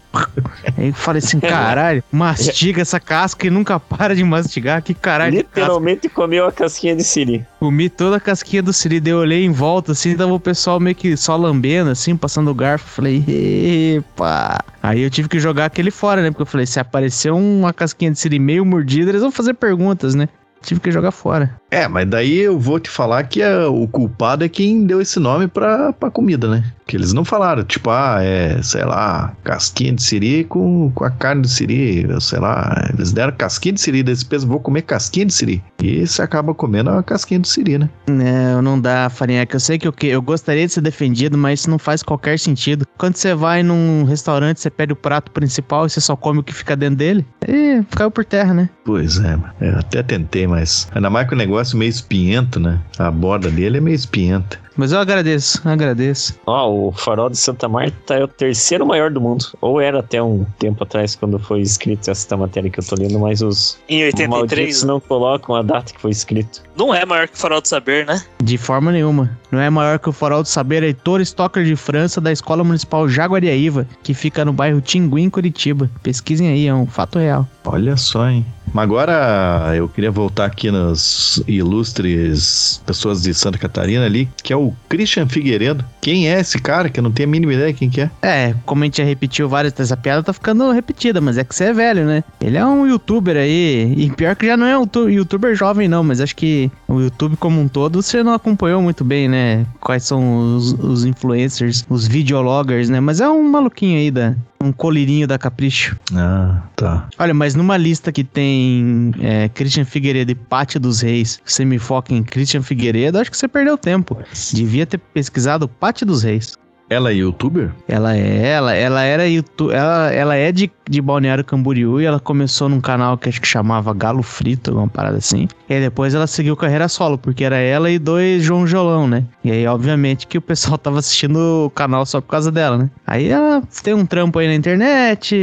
Aí eu falei assim, caralho, mastiga essa casca e nunca para de mastigar, que caralho. Literalmente comeu a casquinha de siri. Comi toda a casquinha do siri, daí eu olhei em volta, assim, tava o pessoal meio que só lambendo, assim, passando o garfo. Falei, epa. Aí eu tive que jogar aquele fora, né? Porque eu falei, se aparecer uma casquinha de siri meio mordida, eles vão fazer perguntas, né? Tive que jogar fora. É, mas daí eu vou te falar que é, o culpado é quem deu esse nome pra, pra comida, né? Que eles não falaram, tipo, ah, é, sei lá, casquinha de siri com, com a carne de siri, sei lá. Eles deram casquinha de siri, desse peso, vou comer casquinha de siri. E você acaba comendo a casquinha de siri, né? Não, não dá, farinha. Que eu sei que eu, que eu gostaria de ser defendido, mas isso não faz qualquer sentido. Quando você vai num restaurante, você pede o prato principal e você só come o que fica dentro dele, e caiu por terra, né? Pois é, mano. Eu até tentei, mas ainda mais que o negócio meio espinhento, né? A borda dele é meio espinhenta. Mas eu agradeço, agradeço. Ó, o farol de Santa Marta é o terceiro maior do mundo. Ou era até um tempo atrás, quando foi escrito essa matéria que eu tô lendo, mas os Em 83, malditos não colocam a data que foi escrito. não é maior que o Farol do Saber, né? De forma nenhuma. Não é maior que o Farol do Saber Heitor Stocker de França, da Escola Municipal Jaguariaíva, que fica no bairro Tinguim, Curitiba. Pesquisem aí, é um fato real. Olha só, hein? Mas agora eu queria voltar aqui nas ilustres pessoas de Santa Catarina ali, que é o Christian Figueiredo. Quem é esse cara? Que eu não tenho a mínima ideia quem que é. É, como a gente já repetiu várias essa piada tá ficando repetida, mas é que você é velho, né? Ele é um youtuber aí, e pior que já não é um tu- youtuber jovem não, mas acho que o YouTube como um todo você não acompanhou muito bem, né? Quais são os, os influencers, os videologgers, né? Mas é um maluquinho aí da... Um colírio da Capricho. Ah, tá. Olha, mas numa lista que tem é, Christian Figueiredo e Pátio dos Reis, você me foca em Christian Figueiredo, acho que você perdeu tempo. Devia ter pesquisado Pátio dos Reis. Ela é youtuber? Ela é, ela, ela era YouTube, ela, ela é de, de Balneário Camboriú e ela começou num canal que acho que chamava Galo Frito, alguma parada assim. E aí depois ela seguiu carreira solo, porque era ela e dois João Jolão, né? E aí, obviamente, que o pessoal tava assistindo o canal só por causa dela, né? Aí ela tem um trampo aí na internet,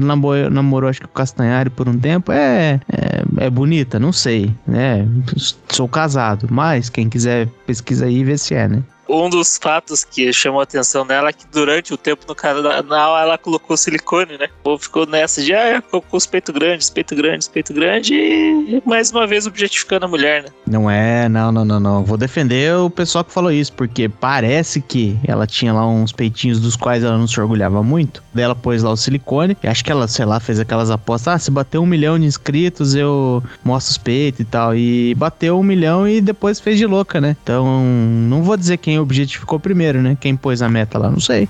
namorou, namorou acho que o Castanhari por um tempo. É, é, é bonita, não sei, né? Sou casado, mas quem quiser pesquisa aí e vê se é, né? Um dos fatos que chamou a atenção dela é que durante o tempo no canal ela colocou silicone, né? O povo ficou nessa de, ah, com os peitos grandes, peito grande, peito grande e mais uma vez objetificando a mulher, né? Não é, não, não, não, não. Vou defender o pessoal que falou isso, porque parece que ela tinha lá uns peitinhos dos quais ela não se orgulhava muito. Daí ela pôs lá o silicone. E acho que ela, sei lá, fez aquelas apostas. Ah, se bater um milhão de inscritos, eu mostro os peitos e tal. E bateu um milhão e depois fez de louca, né? Então, não vou dizer quem objetificou primeiro, né? Quem pôs a meta lá, não sei.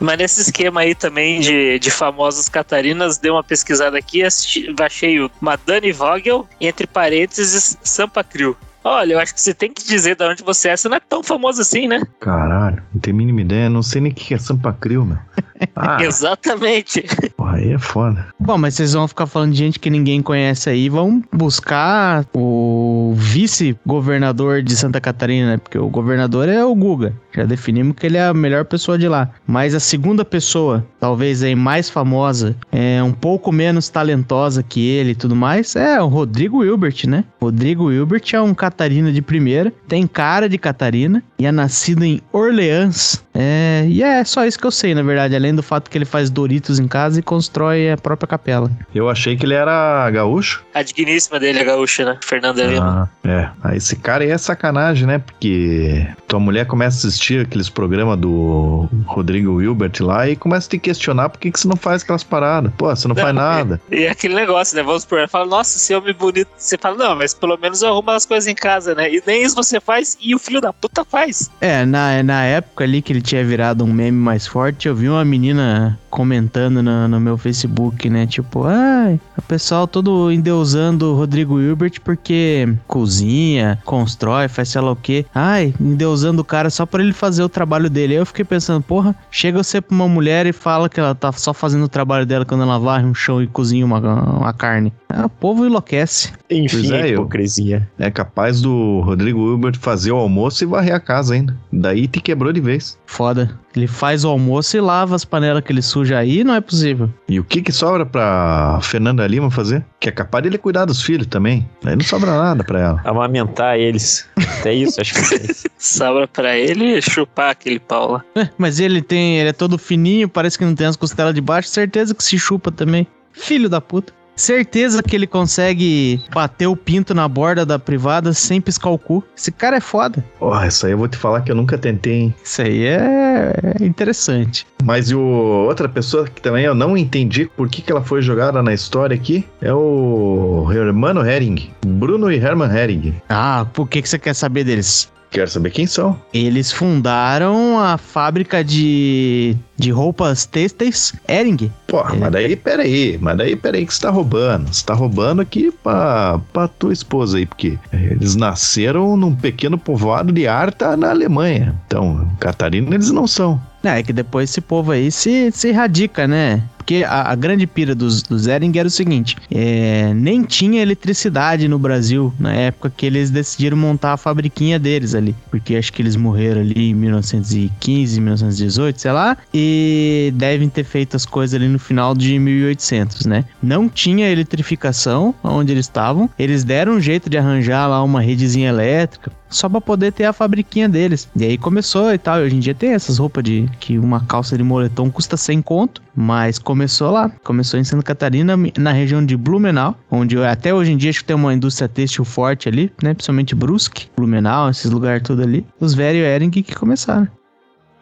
Mas nesse esquema aí também de, de famosas Catarinas, dei uma pesquisada aqui, assisti, achei o Madani Vogel, entre parênteses, Sampa Crio. Olha, eu acho que você tem que dizer de onde você é, você não é tão famoso assim, né? Caralho, não tenho a mínima ideia. Não sei nem o que é Sampa Crio, meu. Ah, Exatamente. porra, aí é foda. Bom, mas vocês vão ficar falando de gente que ninguém conhece aí, vão buscar o vice-governador de Santa Catarina, né? Porque o governador é o Guga. Já definimos que ele é a melhor pessoa de lá. Mas a segunda pessoa, talvez aí mais famosa, é um pouco menos talentosa que ele e tudo mais, é o Rodrigo Hilbert, né? Rodrigo Hilbert é um Catarina de primeira, tem cara de Catarina e é nascido em Orleans. É, e é só isso que eu sei, na verdade, além do fato que ele faz Doritos em casa e constrói a própria capela. Eu achei que ele era gaúcho. A digníssima dele é gaúcha, né? Fernanda Lima. Ah, é. Ah, esse cara aí é sacanagem, né? Porque tua mulher começa a assistir aqueles programas do Rodrigo Wilbert lá e começa a te questionar por que, que você não faz aquelas paradas. Pô, você não, faz nada. E, e aquele negócio, né? Vamos supor, ela fala, nossa, esse homem bonito. Você fala, não, mas pelo menos eu arrumo as coisas em casa, né? E nem isso você faz e o filho da puta faz. É, na, na época ali que ele tinha virado um meme mais forte, eu vi uma menina comentando no, no meu Facebook, né? Tipo, ai, o pessoal todo endeusando o Rodrigo Hilbert porque cozinha, constrói, faz sei lá o quê. Ai, endeusando o cara só pra ele fazer o trabalho dele. Aí eu fiquei pensando, porra, chega você pra uma mulher e fala que ela tá só fazendo o trabalho dela quando ela varre um chão e cozinha uma, uma carne. Ah, o povo enlouquece. Enfim, é, hipocrisia. É capaz do Rodrigo Hilbert fazer o almoço e varrer a casa ainda. Daí te quebrou de vez. Foda. Ele faz o almoço e lava as panelas que ele suja aí, não é possível. E o que que sobra pra Fernanda Lima fazer? Que é capaz de ele cuidar dos filhos também. Daí não sobra nada pra ela. Amamentar eles. Até isso, acho que é isso. Sobra pra ele chupar aquele pau lá. É, mas ele tem, ele é todo fininho, parece que não tem as costelas de baixo, certeza que se chupa também. Filho da puta. Certeza que ele consegue bater o pinto na borda da privada sem piscar o cu. Esse cara é foda. Ó, isso aí eu vou te falar que eu nunca tentei, hein? Isso aí é interessante. Mas e o outra pessoa que também eu não entendi por que, que ela foi jogada na história aqui é o Hermano Hering. Bruno e Herman Hering. Ah, por que, que você quer saber deles? Quero saber quem são. Eles fundaram a fábrica de, de roupas têxteis Ering. Porra, É. mas daí, peraí, mas daí, peraí que você tá roubando. Você tá roubando aqui pra, pra tua esposa aí, porque eles nasceram num pequeno povoado de Arta, na Alemanha. Então, Catarina eles não são. É, que depois esse povo aí se, se radica, né? Porque a, a grande pira dos, dos Ering era o seguinte: é, nem tinha eletricidade no Brasil na época que eles decidiram montar a fabriquinha deles ali. Porque acho que eles morreram ali em 1915, 1918, sei lá. E devem ter feito as coisas ali no final de 1800, né? Não tinha eletrificação onde eles estavam. Eles deram um jeito de arranjar lá uma redezinha elétrica só pra poder ter a fabriquinha deles. E aí começou e tal. E hoje em dia tem essas roupas de que uma calça de moletom custa 100 conto, mas começou lá. Começou em Santa Catarina, na região de Blumenau, onde até hoje em dia acho que tem uma indústria têxtil forte ali, né? Principalmente Brusque, Blumenau, esses lugares tudo ali. Os velhos Ering que começaram.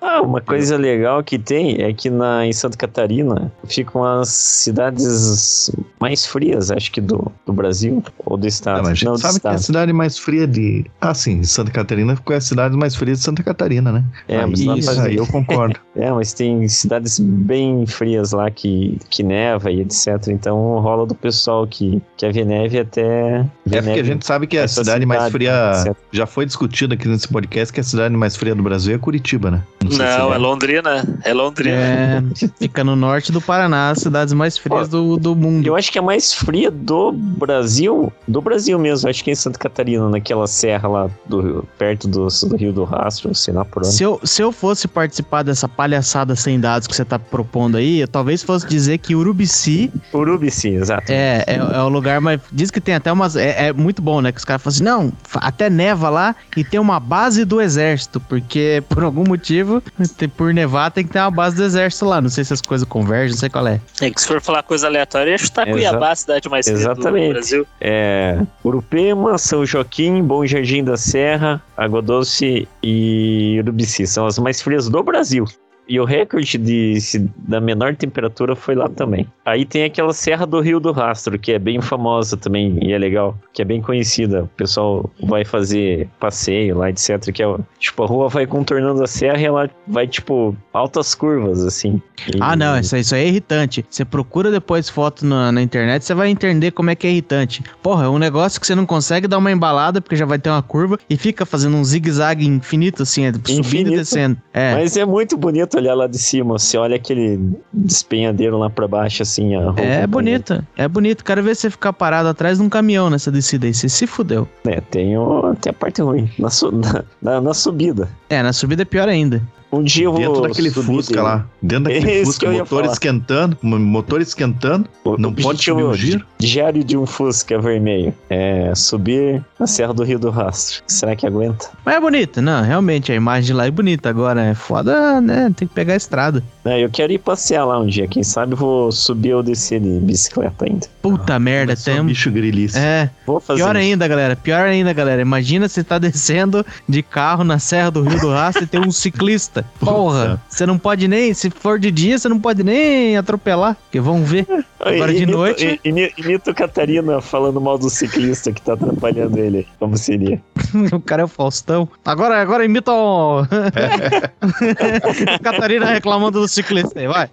Ah, uma coisa legal que tem é que na, em Santa Catarina ficam as cidades mais frias, acho que do, do Brasil ou do estado. mas a gente Não, sabe que é a cidade mais fria de. Ah, sim, Santa Catarina ficou a cidade mais fria de Santa Catarina, né? É, aí, mas isso aí eu concordo. É, mas tem cidades bem frias lá que, que neva e etc. Então rola do pessoal que ver neve até. É porque a gente sabe que a nessa cidade mais cidade, fria. etc. Já foi discutido aqui nesse podcast que a cidade mais fria do Brasil é Curitiba, né? se Não, é. Londrina. É Londrina. É, fica no norte do Paraná, as cidades mais frias do, do mundo. Eu acho que é mais fria do Brasil, do Brasil mesmo. Acho que é em Santa Catarina, naquela serra lá do, perto do, do Rio do Rastro, sei lá por onde. Se eu, se eu fosse participar dessa palhaçada sem dados que você tá propondo aí, eu talvez fosse dizer que Urubici Urubici, exato. é, é, é o lugar mais. Diz que tem até umas. É, é muito bom, né? Que os caras falam assim: não, até neva lá e tem uma base do exército, porque por algum motivo, por nevar, tem que ter uma base do exército lá. Não sei se as coisas convergem, não sei qual é. É que se for falar coisa aleatória, ia chutar Exa- Cuiabá, a cidade mais fria do Exatamente. Brasil. É Urupema, São Joaquim, Bom Jardim da Serra, Água Doce e Urubici. São as mais frias do Brasil. E o recorde de, da menor temperatura foi lá também. Aí tem aquela Serra do Rio do Rastro, que é bem famosa também e é legal, que é bem conhecida. O pessoal vai fazer passeio lá, etc. Que é, tipo, a rua vai contornando a serra e ela vai, tipo, altas curvas, assim. E- Ah, não, isso, aí- isso é irritante. Você procura depois foto na, na internet, você vai entender como é que é irritante. Porra, é um negócio que você não consegue dar uma embalada, porque já vai ter uma curva, e fica fazendo um zigue-zague infinito, assim, é, subindo e Infinito. descendo. É. Mas é muito bonito bonito olhar lá de cima. Você olha aquele despenhadeiro lá pra baixo, assim. É bonito, é bonito. Quero ver você ficar parado atrás de um caminhão nessa descida aí. Você se fudeu. É, tem, o, tem a parte ruim. Na, su- na, na- na subida. É, na subida é pior ainda. Um dia eu vou. Dentro daquele subir Fusca de- lá. Dentro É daquele Fusca, que eu ia motor esquentando. mo- Motor esquentando. O Não pode subir um giro? di- Diário de um Fusca vermelho. É subir a Serra do Rio do Rastro. Será que aguenta? Mas é bonito, não, realmente, a imagem de lá é bonita. Agora é foda, né? Tem que pegar a estrada. É, eu quero ir passear lá um dia. Quem sabe eu vou subir ou descer de bicicleta ainda. Puta merda, Mas só tem. bicho grilice. É, Vou fazer. pior isso. ainda, galera. Pior ainda, galera. Imagina você tá descendo de carro na Serra do Rio do Rastro e tem um ciclista. Porra, você não pode nem, se for de dia, você não pode nem atropelar. Porque vão ver. Agora de noite- Imito Catarina falando mal do ciclista que tá atrapalhando ele. Como seria? o cara é o Faustão. Agora, agora imita o. Catarina reclamando do ciclista aí, vai.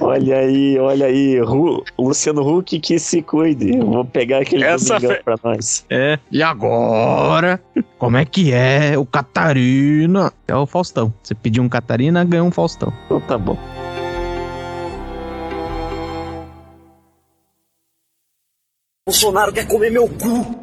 Olha aí, olha aí. Ru- Luciano Huck que se cuide. Vou pegar aquele Essa domingão fe- pra nós. É. E agora? Como é que é? O Catarina. É o Faustão. Você pediu um Catarina, ganhou um Faustão. Então tá bom. Bolsonaro quer comer meu cu.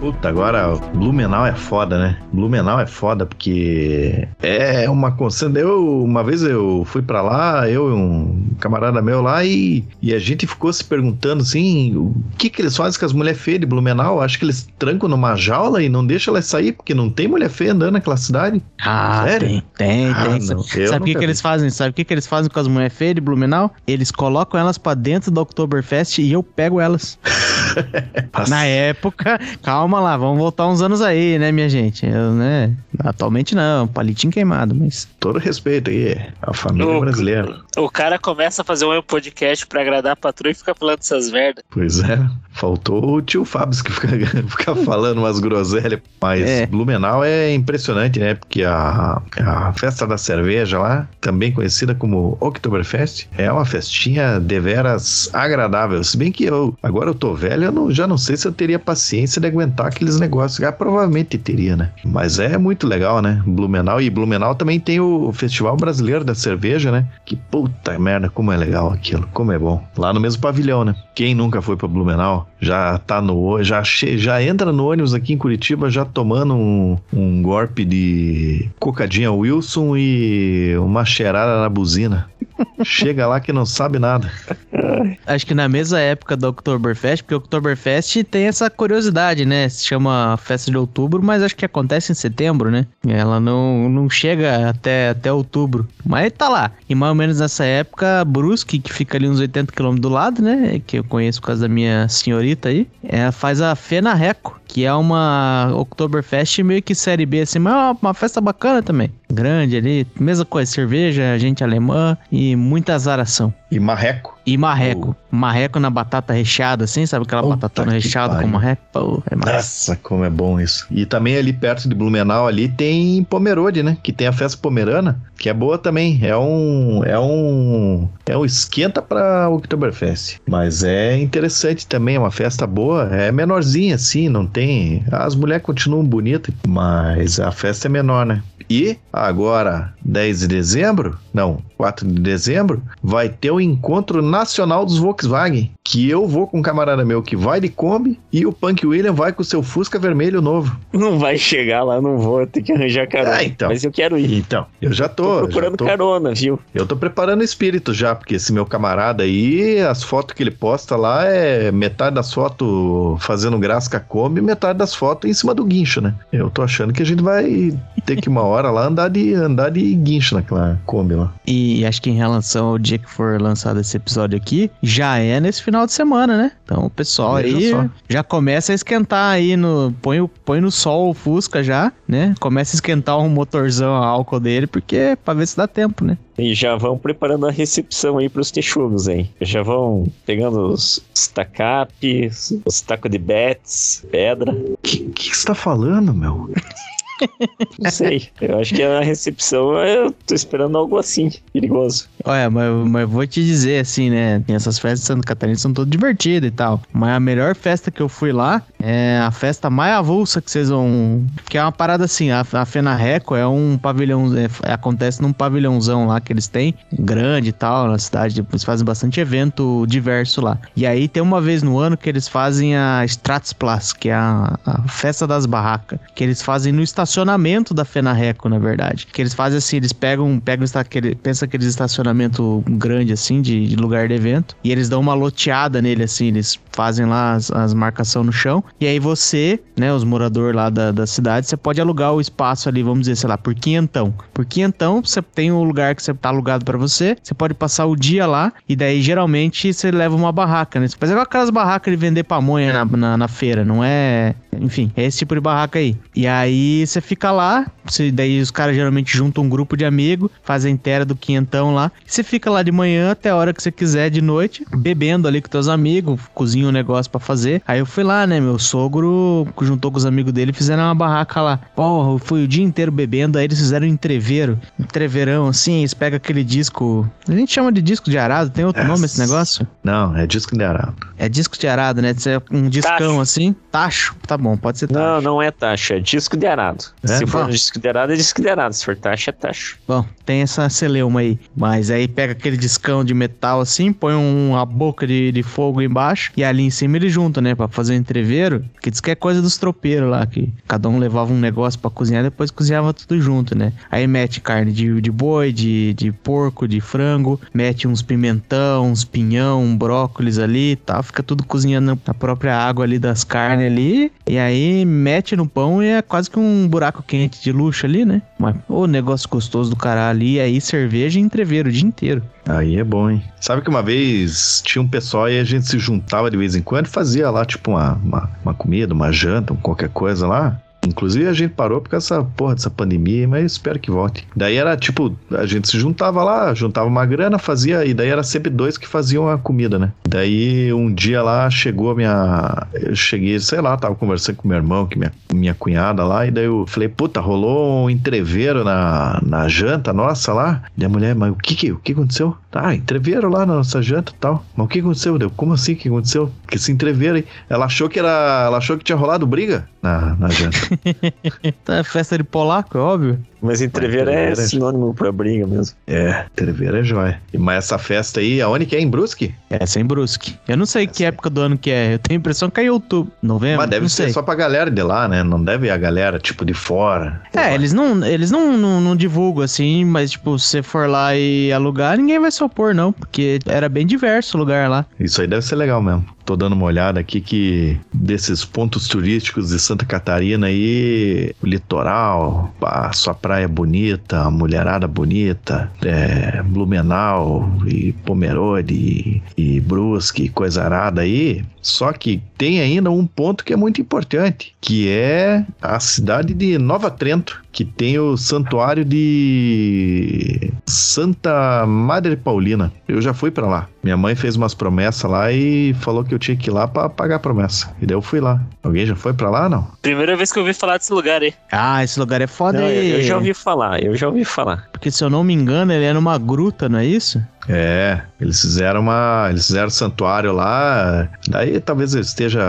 Puta, agora Blumenau é foda, né? Blumenau é foda porque é uma constante. Eu, uma vez eu fui pra lá, eu e um camarada meu lá, e, e a gente ficou se perguntando assim: o que que eles fazem com as mulheres feias de Blumenau? Acho que eles trancam numa jaula e não deixam elas sair, porque não tem mulher feia andando naquela cidade. Ah, Sério? tem, tem, Ah, tem. não, Sabe o que, que eles fazem? Sabe o que, que eles fazem com as mulheres feias de Blumenau? Eles colocam elas pra dentro do Oktoberfest e eu pego elas. Na época, calma lá, vamos voltar uns anos aí, né, minha gente? Eu, né, atualmente não, palitinho queimado, mas. Todo respeito aí, a família O- brasileira. O cara começa a fazer um podcast pra agradar a patroa e fica falando essas merda. Pois é, faltou o tio Fábio que fica, fica falando umas groselhas. Mas É. Blumenau é impressionante, né? Porque a, a festa da cerveja lá, também conhecida como Oktoberfest, é uma festinha deveras agradável. Se bem que eu, agora eu tô velho, eu não- já não sei se eu teria paciência de aguentar aqueles negócios. Ah, provavelmente teria, né? Mas é muito legal, né? Blumenau. E Blumenau também tem o Festival Brasileiro da Cerveja, né? Que puta merda, como é legal aquilo, como é bom. Lá no mesmo pavilhão, né? Quem nunca foi pra Blumenau já tá no já che, já entra no ônibus aqui em Curitiba já tomando um, um golpe de cocadinha Wilson e uma cheirada na buzina. Chega lá que não sabe nada. Acho que na mesma época do Oktoberfest, porque o Oktoberfest tem essa curiosidade, né? Se chama festa de outubro, mas acho que acontece em setembro, né? Ela não, não chega até, até outubro. Mas tá lá. E mais ou menos nessa época, Brusque, que fica ali uns 80 quilômetros do lado, né? Que eu conheço por causa da minha senhorita aí, é, faz a Fena Reco, que é uma Oktoberfest meio que série B, assim, mas é uma festa bacana também. Grande ali, mesma coisa, cerveja, gente alemã e muita azaração. E marreco. E marreco. Marreco na batata recheada, assim, sabe aquela Puta batatona que recheada com pariu. marreco? Pô, é. Nossa, como é bom isso. E também ali perto de Blumenau ali tem Pomerode, né? Que tem a festa pomerana, que é boa também. É um é um é um esquenta para Oktoberfest. Mas é interessante também, é uma festa boa, é menorzinha assim, não tem, as mulheres continuam bonitas, mas a festa é menor, né? E agora, 10 de dezembro, não, 4 de dezembro, vai ter o encontro nacional dos Volkswagen, que eu vou com um camarada meu que vai de Kombi e o Punk William vai com o seu Fusca vermelho novo. Não vai chegar lá, não vou ter que arranjar carona. Ah, então. Mas eu quero ir. Então, eu já tô, Tô já procurando tô- carona, viu? eu tô preparando espírito já, porque esse meu camarada aí, as fotos que ele posta lá é metade das fotos fazendo graça com a Kombi e metade das fotos em cima do guincho, né? Eu tô achando que a gente vai ter que uma hora lá andar de, andar de guincho naquela Kombi lá. E acho que em relação ao dia que for lançado esse episódio aqui, já é nesse final de semana, né? Então o pessoal Veja aí só. já começa a esquentar aí no. Põe, o- põe no sol o Fusca já, né? Começa a esquentar um motorzão a álcool dele, porque pra ver se dá tempo, né? E já vão preparando a recepção aí pros texugos aí. Já vão pegando os, os tacapes, os tacos de bets, pedra. O que, que você tá falando, meu? Não sei. Eu acho que a recepção, eu tô esperando algo assim, perigoso. Olha, mas, mas vou te dizer assim, né? Essas festas de Santa Catarina são todas divertidas e tal. Mas a melhor festa que eu fui lá É a festa mais avulsa que vocês vão. Que é uma parada assim, a, a Fenarreco é um pavilhão. é- acontece num pavilhãozão lá que eles têm, grande e tal, na cidade. Eles fazem bastante evento diverso lá. E aí tem uma vez no ano que eles fazem a Stratsplas, que é a, a festa das barracas. Que eles fazem no estacionamento da Fenarreco, na verdade. Que eles fazem assim, eles pegam, pegam aquele, pensa aqueles estacionamento grande assim, de, de lugar de evento. E eles dão uma loteada nele assim, eles fazem lá as, as marcações no chão. E aí você, né, os moradores lá da, da cidade, você pode alugar o espaço ali, vamos dizer, sei lá, por quinhentão. Por quinhentão, você tem o lugar que você tá alugado pra você, você pode passar o dia lá, e daí geralmente você leva uma barraca, né? Mas é igual aquelas barracas de vender pamonha na, na, na feira, não é. Enfim, é esse tipo de barraca aí. E aí você fica lá, você, daí os caras geralmente juntam um grupo de amigos, fazem inteira do quinhentão lá, e você fica lá de manhã até a hora que você quiser de noite, bebendo ali com teus amigos, cozinha um negócio pra fazer. Aí eu fui lá, né? Meu sogro juntou com os amigos dele e fizeram uma barraca lá. Porra, eu fui o dia inteiro bebendo, aí eles fizeram um entreveiro, um entreveirão assim, eles pegam aquele disco. A gente chama de disco de arado, tem outro É. nome esse negócio? Não, é disco de arado. É disco de arado, né? É Um discão Tacho. assim. Tacho. Tá bom, pode ser tacho. Não, não é taxa, é disco de arado. É? Se for disco arado, é disco. Se for taxa, é taxa. Bom, tem essa celeuma aí. Mas aí pega aquele discão de metal assim, põe um- uma boca de, de fogo embaixo e ali em cima ele junta, né? Pra fazer o entreveiro. Que diz que é coisa dos tropeiros lá, que cada um levava um negócio pra cozinhar depois cozinhava tudo junto, né? Aí mete carne de, de boi, de, de porco, de frango, mete uns pimentão, uns pinhão, um brócolis ali e tal. Fica tudo cozinhando na própria água ali das carnes ali. E aí mete no pão e é quase que um buraco quente de luxo ali, né? Mas, ô, negócio gostoso do caralho. E aí cerveja e entreveiro o dia inteiro. Aí é bom, hein? Sabe que uma vez tinha um pessoal e a gente se juntava de vez em quando e fazia lá, tipo, uma, uma, uma comida, uma janta, qualquer coisa lá. Inclusive a gente parou por causa dessa porra dessa pandemia, mas espero que volte. Daí era tipo, a gente se juntava lá, juntava uma grana, fazia, e daí era sempre dois que faziam a comida, né? Daí um dia lá chegou a minha. Eu cheguei, sei lá, tava conversando com meu irmão, que minha, minha cunhada lá, e daí eu falei, puta, rolou um entreveiro na, na janta nossa lá. Daí a mulher, mas o que que, o que aconteceu? Tá, entreveiro lá na nossa janta e tal. Mas o que aconteceu? Deu, como assim? O que aconteceu? Que esse entreveiro aí. Ela achou que era. Ela achou que tinha rolado briga na, na janta. Tá, é festa de polaco, é óbvio. Mas entreveiro é é- sinônimo pra briga mesmo. É, entreveiro é jóia. E- Mas essa festa aí, aonde que é? Em Brusque? É, sem Brusque. Eu não sei que época do ano que é. Eu tenho a impressão que é em outubro, novembro. Mas deve não ser sei. só pra galera de lá, né? Não deve a galera, tipo, de fora. É, eles não, eles não, não, não divulgam assim, mas tipo, se você for lá e alugar, ninguém vai se opor, não, porque era bem diverso o lugar lá. Isso aí deve ser legal mesmo. Tô dando uma olhada aqui que desses pontos turísticos de Santa Catarina aí, o litoral, a sua praia bonita, a mulherada bonita, é, Blumenau e Pomerode e, e Brusque, coisa arada aí. Só que tem ainda um ponto que é muito importante, que é a cidade de Nova Trento, que tem o santuário de Santa Madre Paulina. Eu já fui pra lá. Minha mãe fez umas promessas lá e falou que eu tinha que ir lá pra pagar a promessa. E daí eu fui lá. Alguém já foi pra lá, não? Primeira vez que eu ouvi falar desse lugar aí. Ah, esse lugar é foda Não, eu, aí. eu já ouvi falar, eu já ouvi falar. Porque se eu não me engano, ele é numa gruta, não é isso? É, eles fizeram uma. Eles fizeram santuário lá. Daí talvez eu esteja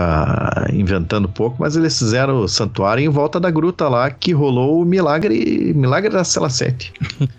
inventando pouco, mas eles fizeram o santuário em volta da gruta lá que rolou o milagre. Milagre da Cela 7.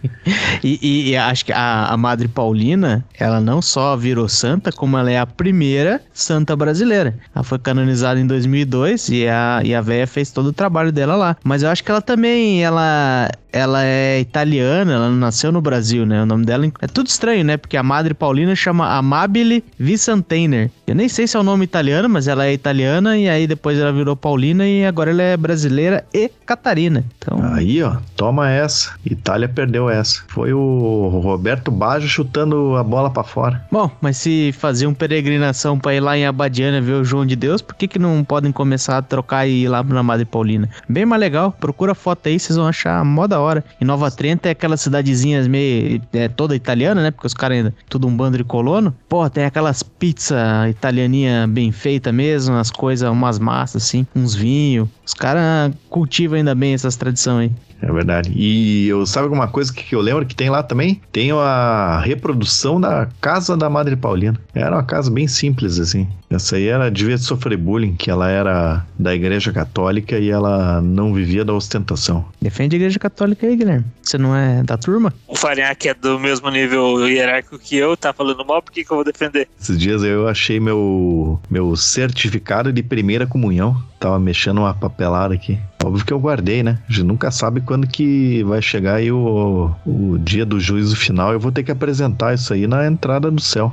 E, e- e acho que a, a Madre Paulina, ela não só virou santa, como ela é a primeira santa brasileira. Ela foi canonizada em 2002 e a, e a véia fez todo o trabalho dela lá. Mas eu acho que ela também, ela, ela é italiana, ela nasceu no Brasil, né? O nome dela é tudo estranho, né? Porque a Madre Paulina chama Amabile Vicenteiner. Eu nem sei se é o nome italiano, mas ela é italiana e aí depois ela virou Paulina e agora ela é brasileira e Catarina. Então, Aí, ó, toma essa. Itália perdeu essa. Foi o Roberto Baggio chutando a bola pra fora. Bom, mas se faziam peregrinação pra ir lá em Abadiana ver o João de Deus, por que, que não podem começar a trocar e ir lá na Madre Paulina? Bem mais legal, procura foto aí, vocês vão achar mó da hora. E Nova Trenta é aquelas cidadezinhas meio. É, toda italiana, né? Porque os caras ainda. Tudo um bando de colono. Pô, tem aquelas pizzas italianinha bem feita mesmo, as coisas, umas massas assim, uns vinhos. Os caras cultivam ainda bem essas tradições aí. É verdade. E eu sabe alguma coisa que eu lembro que tem lá também? Tem a reprodução da casa da Madre Paulina. Era uma casa bem simples, assim. Essa aí era, devia sofrer bullying, que ela era da igreja católica e ela não vivia da ostentação. Defende a igreja católica aí, Guilherme. Você não é da turma? O Farinha, que é do mesmo nível hierárquico que eu, tá falando mal, por que, que eu vou defender? Esses dias eu achei meu, meu certificado de primeira comunhão. Tava mexendo uma papelada aqui. Óbvio que eu guardei, né? A gente nunca sabe quando que vai chegar aí o, o dia do juízo final. Eu vou ter que apresentar isso aí na entrada do céu.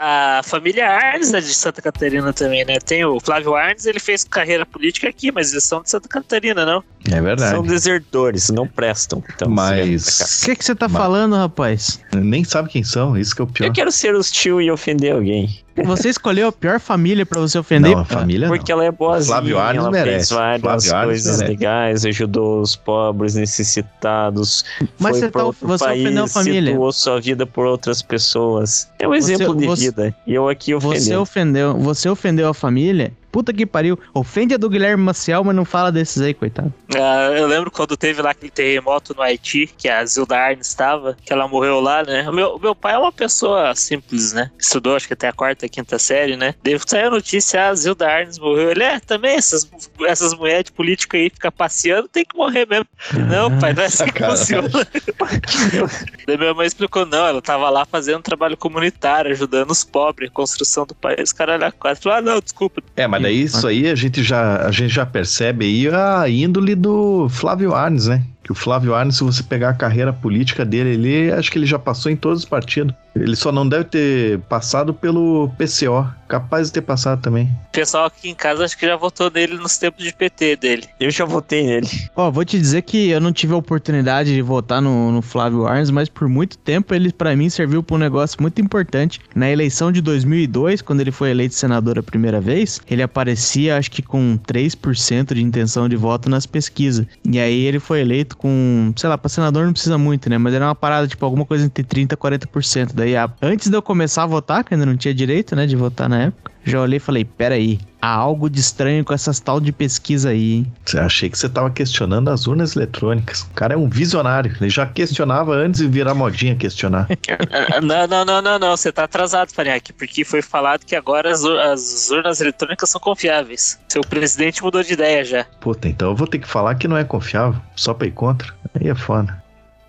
A família Arnes é de Santa Catarina também, né? Tem o Flávio Arnes, ele fez carreira política aqui, mas eles são de Santa Catarina, não? É verdade. São desertores, não prestam. Então, O Mas que, que você tá Mas- falando, rapaz? nem sabe quem são, isso que é o pior. Eu quero ser hostil e ofender alguém. Você escolheu a pior família pra você ofender? Não, a família Porque não. ela é boazinha, Flávio Arnes ela merece. fez várias Flávio Arnes coisas merece. legais, ajudou os pobres, necessitados. Mas foi você pra tá- outro você país, ofendeu a família. doou sua vida por outras pessoas. É um Você- exemplo de você- vida. E eu aqui Você ofendendo. ofendeu, você ofendeu a família? Puta que pariu. Ofende a do Guilherme Maciel, mas não fala desses aí, coitado. Ah, eu lembro quando teve lá aquele terremoto no Haiti, que a Zilda Arnes estava, que ela morreu lá, né? O meu, o meu pai é uma pessoa simples, né? Estudou, acho que até a quarta, quinta série, né? Daí saiu a notícia, ah, a Zilda Arnes morreu. Ele, é, também essas, essas mulheres de política aí ficam passeando, tem que morrer mesmo. Não, pai, não é assim que funciona. Daí minha mãe explicou, não, ela tava lá fazendo trabalho comunitário, ajudando os pobres, construção do país, caralho, a quatro. Falou, ah, não, desculpa. É, mas daí isso aí a gente já, a gente já percebe aí a índole do Flávio Arnes, né? Que o Flávio Arnes, se você pegar a carreira política dele, ele acho que ele já passou em todos os partidos. Ele só não deve ter passado pelo PCO. Capaz de ter passado também. O pessoal aqui em casa acho que já votou nele nos tempos de PT dele. Eu já votei nele. Ó, vou te dizer que eu não tive a oportunidade de votar no, no Flávio Arnes, mas por muito tempo ele, pra mim, serviu pra um negócio muito importante. Na eleição de 2002, quando ele foi eleito senador a primeira vez, ele aparecia, acho que com 3% de intenção de voto nas pesquisas. E aí ele foi eleito com, sei lá, pra senador não precisa muito, né? Mas era uma parada, tipo, alguma coisa entre 30% e 40%. Daí, a- antes de eu começar a votar, que ainda não tinha direito, né, de votar na época, já olhei e falei, peraí, há algo de estranho com essas tal de pesquisa aí, hein? Você achei que você tava questionando as urnas eletrônicas. O cara é um visionário. Ele já questionava antes de virar modinha questionar. Não, não, não, não, não. Você tá atrasado, Fariak, porque foi falado que agora as, ur- as urnas eletrônicas são confiáveis. Seu presidente mudou de ideia já. Puta, então eu vou ter que falar que não é confiável, só pra ir contra. Aí é foda.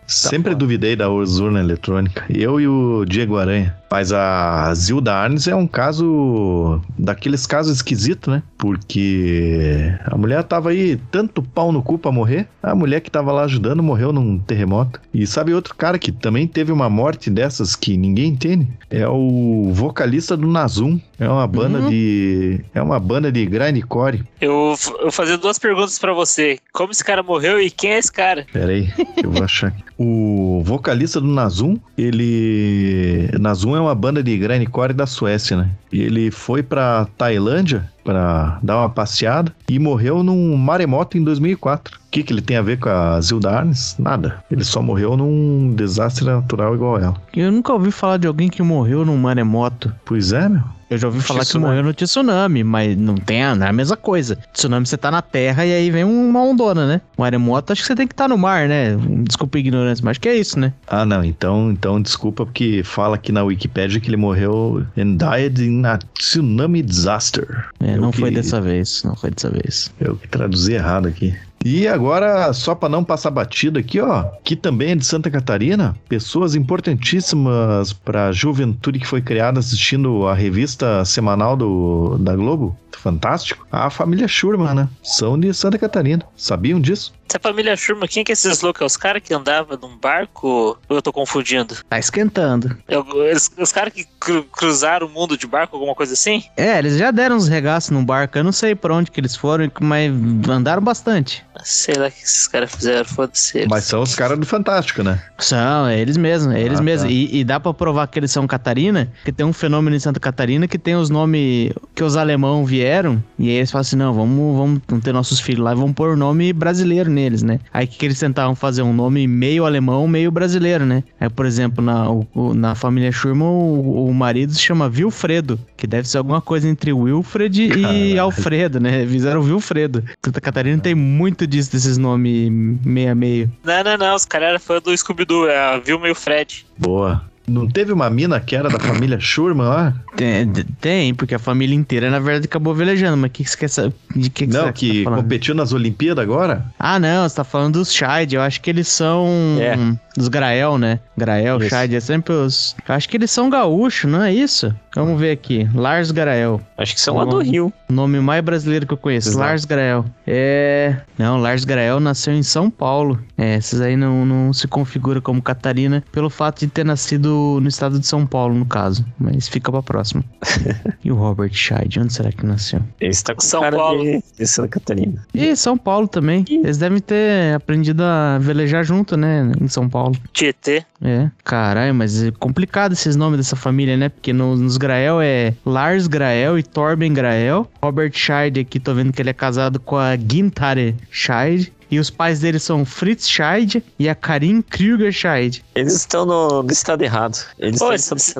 Sempre foda. duvidei da urna eletrônica. Eu e o Diego Aranha. Mas a Zilda Arnes é um caso daqueles casos esquisitos, né? Porque a mulher tava aí tanto pau no cu pra morrer. A mulher que tava lá ajudando morreu num terremoto. E sabe outro cara que também teve uma morte dessas que ninguém entende? É o vocalista do Nazum. É uma banda Uhum. de. É uma banda de grindcore. Eu, vou fazer duas perguntas pra você. Como esse cara morreu e quem é esse cara? Pera aí, que eu vou achar. aqui. O vocalista do Nazum, ele. Nazum é uma banda de grindcore da Suécia, né? E ele foi pra Tailândia pra dar uma passeada e morreu num maremoto em 2004. O que, que ele tem a ver com a Zilda Arnes? Nada. Ele só morreu num desastre natural igual ela. Eu nunca ouvi falar de alguém que morreu num maremoto. Pois é, meu. Eu já ouvi falar que Tsunami. morreu no tsunami, mas não tem a, não é a mesma coisa. Tsunami você tá na terra e aí vem uma ondona, né? Maremoto acho que você tem que estar no mar, né? Desculpa a ignorância, mas acho que é isso, né? Ah, não. Então, então desculpa, porque fala aqui na Wikipedia que ele morreu and died in a tsunami disaster. É, Não foi que- dessa vez, não foi dessa vez. Eu que traduzi errado aqui. E agora, só para não passar batido aqui, ó, que também é de Santa Catarina, pessoas importantíssimas para a juventude que foi criada assistindo a revista semanal do, da Globo, fantástico, a família Schurman, né? São de Santa Catarina. Sabiam disso? Essa família Schurman, quem que é esses loucos? É os caras que andavam num barco? Ou eu tô confundindo? Tá esquentando. É o- eles- os caras que cru- cruzaram o mundo de barco, alguma coisa assim? É, eles já deram uns regaços num barco, eu não sei pra onde que eles foram, mas andaram bastante. Sei lá o que esses caras fizeram, foda-se. eles. Mas são os caras do Fantástico, né? São, é eles mesmos, é eles Ah, mesmos. tá. E, e dá pra provar que eles são Catarina, que tem um fenômeno em Santa Catarina que tem os nomes. que os alemão vieram, e aí eles falam assim, não, vamos, vamos ter nossos filhos lá e vamos pôr o nome brasileiro neles, né? Aí que, que eles tentavam fazer um nome meio alemão, meio brasileiro, né? Aí, por exemplo, na, o, na família Schurman, o, o marido se chama Wilfredo, que deve ser alguma coisa entre Wilfred e Caralho. Alfredo, né? Fizeram Wilfredo. Santa Catarina tem muito disso, desses nomes meio a meio. Não, não, não. Os caras eram fã do Scooby-Doo, é a Vilma e o Fred. Boa. Não teve uma mina que era da família Schurman lá? Tem, tem, porque a família inteira, na verdade, acabou velejando. Mas o que, que você quer saber? De que que não, você que tá competiu nas Olimpíadas agora? Ah, não, você tá falando dos Scheid. Eu acho que eles são É. dos Grael, né? Grael, Isso. Scheid, é sempre os. Eu acho que eles são gaúchos, não é isso? Vamos ver aqui. Lars Grael. Acho que são lá do Rio. O nome mais brasileiro que eu conheço. Exato. Lars Grael. É. Não, Lars Grael nasceu em São Paulo. É, esses aí não, não se configura como Catarina pelo fato de ter nascido no estado de São Paulo, no caso. Mas fica pra próxima. e o Robert Scheid, onde será que nasceu? Esse tá com São cara Paulo. de, de Santa Catarina. E São Paulo também. Eles devem ter aprendido a velejar junto, né? Em São Paulo. Tietê. É, caralho, mas é complicado esses nomes dessa família, né? Porque no- nos Grael é Lars Grael e Torben Grael. Robert Scheid aqui, tô vendo que ele é casado com a Gintare Scheid. E os pais dele são Fritz Scheid e a Karin Krüger Scheid. Eles estão no, no estado errado. Eles Ô, estão esse-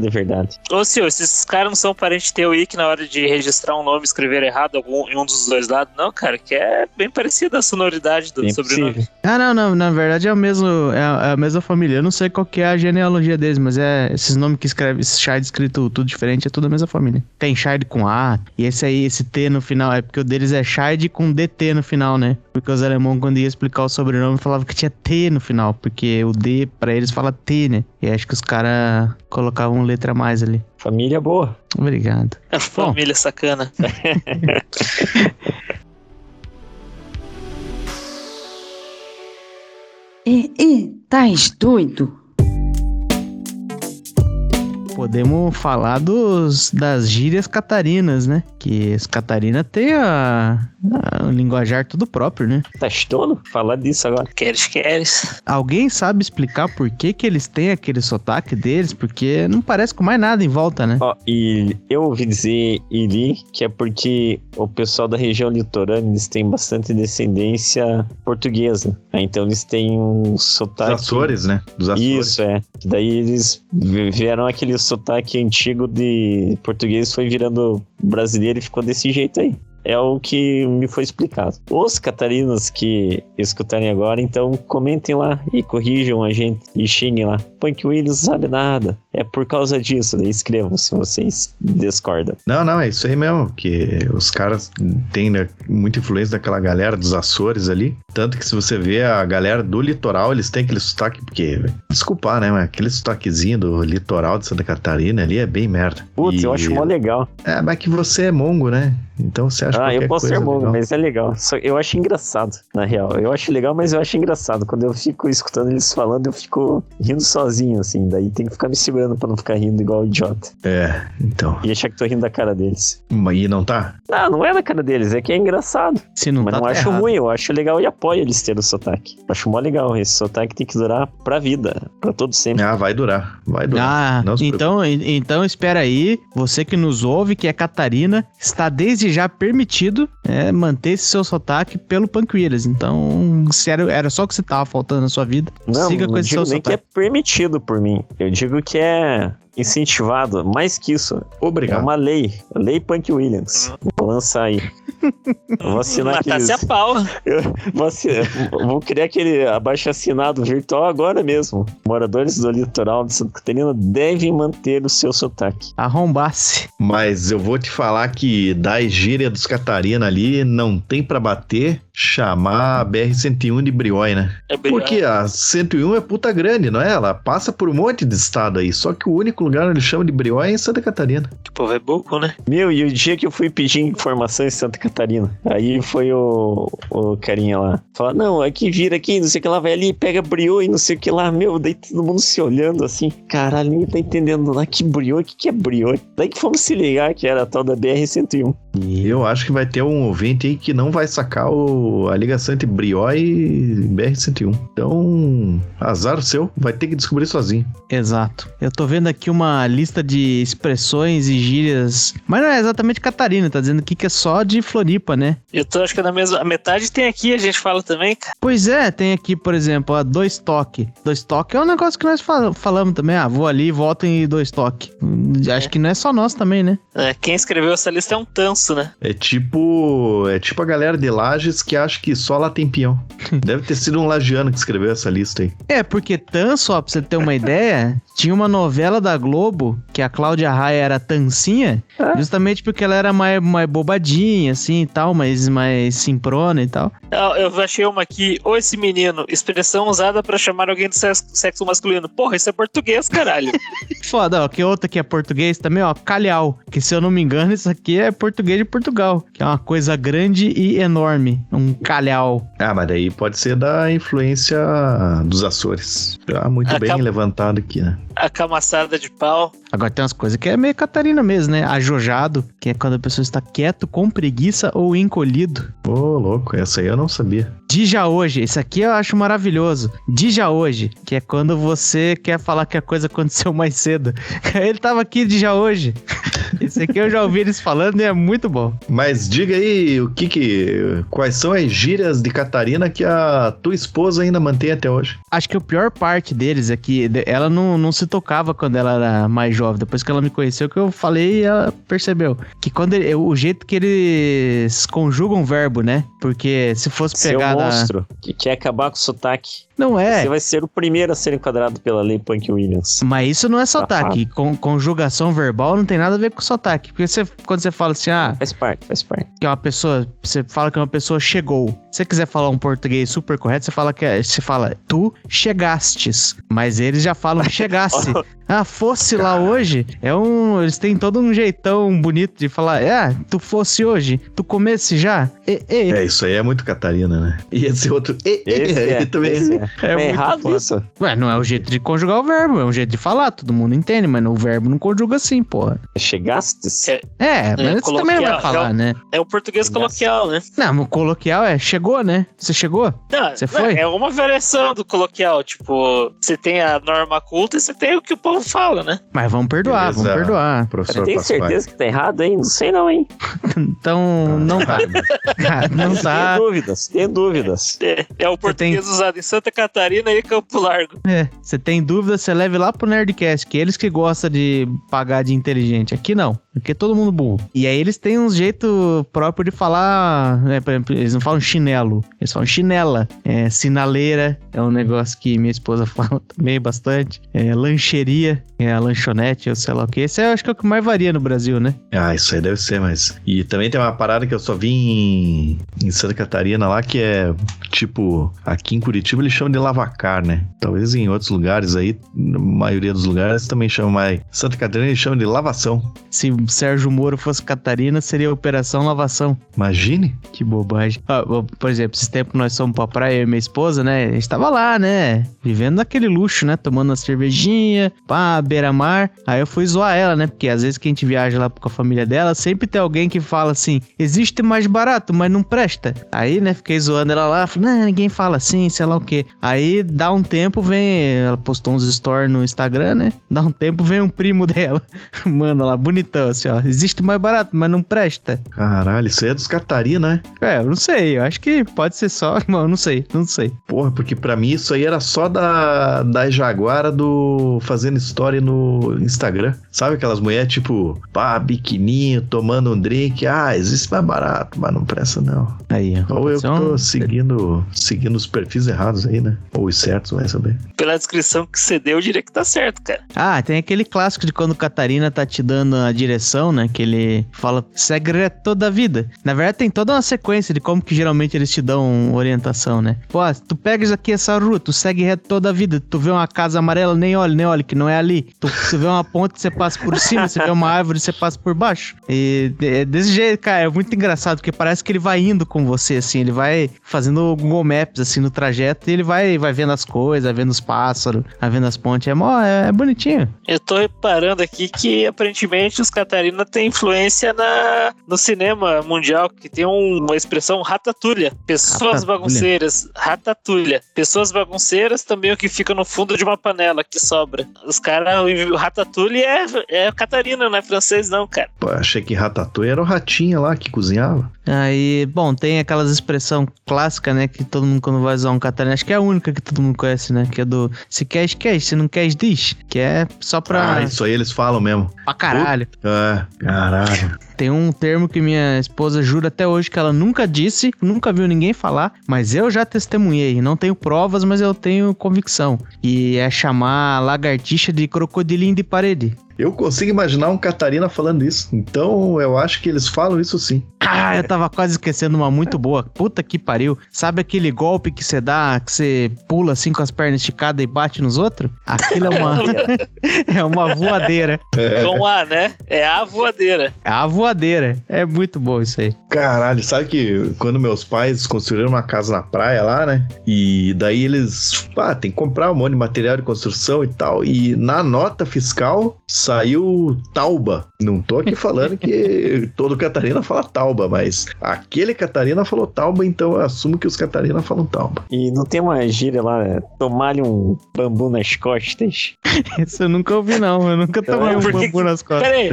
de verdade. Ô, senhor, esses caras não são parentes teu aí que na hora de registrar um nome escreveram errado algum, em um dos dois lados? Não, cara, que é bem parecida a sonoridade do Bem sobrenome. possível. Ah, não, não, na verdade é o mesmo, é a, é a mesma família. Eu não sei qual que é a genealogia deles, mas é esses nomes que escreve, esse Scheid escrito tudo diferente, é tudo a mesma família. Tem Scheid com A, e esse aí, esse T no final, é porque o deles é Scheid com DT no final, né? Porque os alemão, quando ia explicar o sobrenome, falavam que tinha T no final, porque o D pra eles fala T, né? E acho que os caras colocavam letra a mais ali. Família boa. Obrigado. A família sacana. E, e, tás doido? Podemos falar dos, das gírias catarinas, né? Que as Catarina tem a, a- o linguajar tudo próprio, né? Tá estouro? Falar disso agora. Queres, queres. Alguém sabe explicar por que, que eles têm aquele sotaque deles? Porque não parece com mais nada em volta, né? Ó, e eu ouvi dizer e li que é porque o pessoal da região litorânea eles têm bastante descendência portuguesa. né? Então eles têm um Dos sotaque. Açores, né? Dos Açores. Isso, é. Daí eles vi- vieram aquele sotaque antigo de português, foi virando brasileiro e ficou desse jeito aí. É o que me foi explicado. Os catarinos que escutarem agora, então comentem lá e corrijam a gente e xinguem lá. Punk Williams sabe nada. É por causa disso. Daí escrevam se vocês discordam. Não, não, é isso aí mesmo, que os caras têm né, muita influência daquela galera dos Açores ali. Tanto que se você vê a galera do litoral, eles têm aquele sotaque, porque, desculpar, né, mas aquele sotaquezinho do litoral de Santa Catarina ali é bem merda. Putz, eu E- acho mó legal. É, mas que você é mongo, né? Então você acha Ah, eu posso ser mongo, legal. mas é legal. Eu acho engraçado, na real. Eu acho legal, mas eu acho engraçado. Quando eu fico escutando eles falando, eu fico rindo sozinho, assim. Daí tem que ficar me segurando pra não ficar rindo igual idiota. É, então. E achar que tô rindo da cara deles. Mas E não tá? Não, não é da cara deles, é que é engraçado. Se não mas tá, não tá acho errado. ruim, eu acho legal e apoio eles terem o sotaque. Acho mó legal. Esse sotaque tem que durar pra vida, pra todo sempre. Ah, vai durar, vai durar. Ah, Não então, en- então espera aí. Você que nos ouve, que é Catarina, está desde já permitido é, manter esse seu sotaque pelo Punk Williams. Então, se era, era só o que você tava faltando na sua vida, Não, siga não com esse seu digo nem que é sotaque. permitido por mim. Eu digo que é incentivado. Mais que isso, é Obrigado. uma lei. Lei Punk Williams. Vou lançar aí. Vou assinar Matasse aqueles... a pau. Eu vou, assi- vou criar aquele abaixo assinado virtual agora mesmo. Moradores do litoral de Santa Catarina devem manter o seu sotaque. Arrombasse. Mas eu vou te falar que da gíria dos Catarina ali não tem pra bater chamar a BR-101 de Briói, né? É bem- Porque a 101 é puta grande, não é? Ela passa por um monte de estado aí. Só que o único lugar onde eles chamam de Briói é em Santa Catarina. O povo é boco, né? Meu, e o dia que eu fui pedir informação em Santa Catarina, aí foi o, o carinha lá. Falar, não, aqui vira aqui, não sei o que lá, vai ali, pega briô e não sei o que lá. Meu, daí todo mundo se olhando assim. Caralho, ninguém tá entendendo lá que briô, o que, que é briô. Daí que fomos se ligar que era a tal da BR-101. E Eu acho que vai ter um ouvinte aí que não vai sacar o- a ligação entre Brió e BR-101. Então, azar seu, vai ter que descobrir sozinho. Exato. Eu tô vendo aqui uma lista de expressões e gírias. Mas não é exatamente Catarina, tá dizendo aqui que é só de Floripa, né? Eu tô acho que na mesma. A metade tem aqui, a gente fala também, cara. Pois é, tem aqui, por exemplo, a dois toque. Dois toque é um negócio que nós fal- falamos também. Ah, vou ali e volto em dois toque. Hum, Acho que não é só nós também, né? É, quem escreveu essa lista é um tanso, né? É tipo. É tipo a galera de Lages que acha que só lá tem peão. Deve ter sido um lagiano que escreveu essa lista aí. É, porque Tan, só pra você ter uma ideia, tinha uma novela da Globo que a Cláudia Raia era Tancinha, justamente porque ela era mais, mais bobadinha, assim e tal, mas mais simprona e tal. Eu achei uma aqui, ou esse menino, expressão usada pra chamar alguém de sexo, sexo masculino. Porra, isso é português, caralho. Foda, ó, que outra que é português também, ó, calhau, que se eu não me engano, isso aqui é português de Portugal, que é uma coisa grande e enorme, um calhau. Ah, mas daí pode ser da influência dos Açores. Já muito bem Acaba- levantado aqui, né? A camaçada de pau. Agora tem umas coisas que é meio Catarina mesmo, né? Ajojado, que é quando a pessoa está quieto, com preguiça ou encolhido. Ô, louco, essa aí eu não sabia. Dija hoje, esse aqui eu acho maravilhoso. Dija hoje, que é quando você quer falar que a coisa aconteceu mais cedo. Ele tava aqui de já hoje. Esse aqui eu já ouvi eles falando e é muito bom. Mas diga aí o que que. Quais são as gírias de Catarina que a tua esposa ainda mantém até hoje? Acho que a pior parte deles é que ela não, não se tocava quando ela era mais jovem. Depois que ela me conheceu, que eu falei, ela percebeu. Que quando ele- o jeito que eles conjugam o verbo, né? Porque se fosse Seu pegar. da- monstro, que quer acabar com o sotaque. Não é. Você vai ser o primeiro a ser enquadrado pela lei Punk Williams. Mas isso não é sotaque. Con- conjugação verbal não tem nada a ver com sotaque. Porque você, quando você fala assim, ah, Faz parte, faz parte. que é uma pessoa, você fala que uma pessoa chegou. Se você quiser falar um português super correto, você fala que é, você fala tu chegastes, mas eles já falam chegasse. Ah, fosse lá hoje, é um, eles têm todo um jeitão bonito de falar, é, tu fosse hoje, tu comesse já. E, e. É, isso aí é muito Catarina, né? E esse outro. E, e, é, também. esse é. É É, errado foda. isso? Ué, não é o jeito de conjugar o verbo, é um jeito de falar, todo mundo entende, mas o verbo não conjuga assim, porra. Chegastes? É. É, mas você também não vai falar, é o- né? É o português coloquial, né? Não, o coloquial é chegou, né? Você chegou? Não, Você foi? É uma variação do coloquial. Tipo, você tem a norma culta e você tem o que o povo fala, né? Mas vamos perdoar, Beleza. vamos perdoar. Professor tenho Pasquale. certeza que tá errado, hein? Não sei não, hein? Então, não tá. Cara, não tá. Tenho dúvidas, tenho dúvidas. É, é o português usado em Santa Catarina e Campo Largo. É, você tem dúvida, você leve lá pro Nerdcast, que é eles que gostam de pagar de inteligente. Aqui não, aqui é todo mundo burro. E aí eles têm um jeito próprio de falar, né, por exemplo, eles não falam chinelo, eles falam chinela. É, sinaleira é um negócio que minha esposa fala também bastante. É, lancheria, é a lanchonete, ou sei lá o que. Esse eu acho que é o que mais varia no Brasil, né? Ah, isso aí deve ser, mas. E também tem uma parada que eu só vi em, em Santa Catarina lá, que é tipo, aqui em Curitiba eles chamam de lavacar, né? Talvez em outros lugares aí, na maioria dos lugares também chamam mais. Santa Catarina eles chamam de lavação. Se Sérgio Moro fosse Catarina, seria Operação Lavação. Imagine. Que bobagem. Ah, por exemplo, esse tempo nós fomos pra praia, eu e minha esposa, né? A gente tava lá, né? Vivendo naquele luxo, né? Tomando uma cervejinha, pá, beira-mar. Aí eu fui zoar ela, né? Porque às vezes que a gente viaja lá com a família dela, sempre tem alguém que fala assim: existe mais barato, mas não presta. Aí, né? Fiquei zoando ela lá, falei, não, ninguém fala assim, sei lá o quê. Aí dá um tempo, vem. Ela postou uns stories no Instagram, né? Dá um tempo, vem um primo dela. Manda lá, bonitão, assim, ó. Existe mais barato, mas não presta. Caralho, isso aí é dos Catarina, né? É, eu não sei. Eu acho que pode ser só. Não, não sei, não sei. Porra, porque pra mim isso aí era só da, da Jaguara do Fazendo História no Instagram. Sabe aquelas mulheres tipo, pá, biquininho, tomando um drink. Ah, existe mais barato, mas não presta não. Aí, ó. Ou eu ser um- tô seguindo, seguindo os perfis errados aí, né? Ou os certos, vai saber. Pela descrição que você deu, eu diria que tá certo, cara. Ah, tem aquele clássico de quando Catarina tá te dando a direção, né? Que ele fala, segue reto toda a vida. Na verdade, tem toda uma sequência de como que geralmente eles te dão orientação, né? Pô, ah, tu pegas aqui essa rua, tu segue reto toda a vida. Tu vê uma casa amarela, nem olha, nem olha, que não é ali. Tu, vê uma ponte, você passa por cima, você vê uma árvore, você passa por baixo. E é desse jeito, cara, é muito engraçado, porque parece que ele vai indo com você, assim, ele vai fazendo o Google Maps, assim, no trajeto, e ele vai, vai vendo as coisas, vai vendo os pássaros, vai vendo as pontes. É, mó, é, é bonitinho. Eu tô reparando aqui que aparentemente os Catarina tem influência na, no cinema mundial, que tem um- uma expressão ratatulha. Pessoas Ratatulha. bagunceiras. Ratatulha. Pessoas bagunceiras também o que fica no fundo de uma panela que sobra. Os caras, o ratatouille é, é Catarina, não é francês não, cara. Pô, achei que Ratatouille era o ratinho lá que cozinhava. Aí, bom, tem aquelas expressão clássica, né? Que todo mundo quando vai usar um catarina, acho que é a única que todo mundo conhece, né? Que é do se queres, queres, se não queres, diz. Que é só pra, Ah, isso aí eles falam mesmo. pra caralho. Ah, caralho. Tem um termo que minha esposa jura até hoje que ela nunca disse, nunca viu ninguém falar, mas eu já testemunhei. Não tenho provas, mas eu tenho convicção. E é chamar lagartixa de crocodilinho de parede. Eu consigo imaginar um Catarina falando isso. Então eu acho que eles falam isso sim. Ah, eu tava quase esquecendo uma muito boa. Puta que pariu. Sabe aquele golpe que você dá, que você pula assim com as pernas esticadas e bate nos outros? Aquilo é uma, é uma voadeira. Com A, né? É a voadeira. É a voadeira. É muito bom isso aí. Caralho, sabe que quando meus pais construíram uma casa na praia lá, né? E daí eles, ah, tem que comprar um monte de material de construção e tal. E na nota fiscal saiu Tauba. Não tô aqui falando que todo Catarina fala Tauba, mas aquele Catarina falou Tauba, então eu assumo que os Catarina falam Tauba. E não tem uma gíria lá, né? tomar-lhe um bambu nas costas. Isso eu nunca ouvi, não. Eu nunca tomei um Por que bambu nas costas. Pera aí,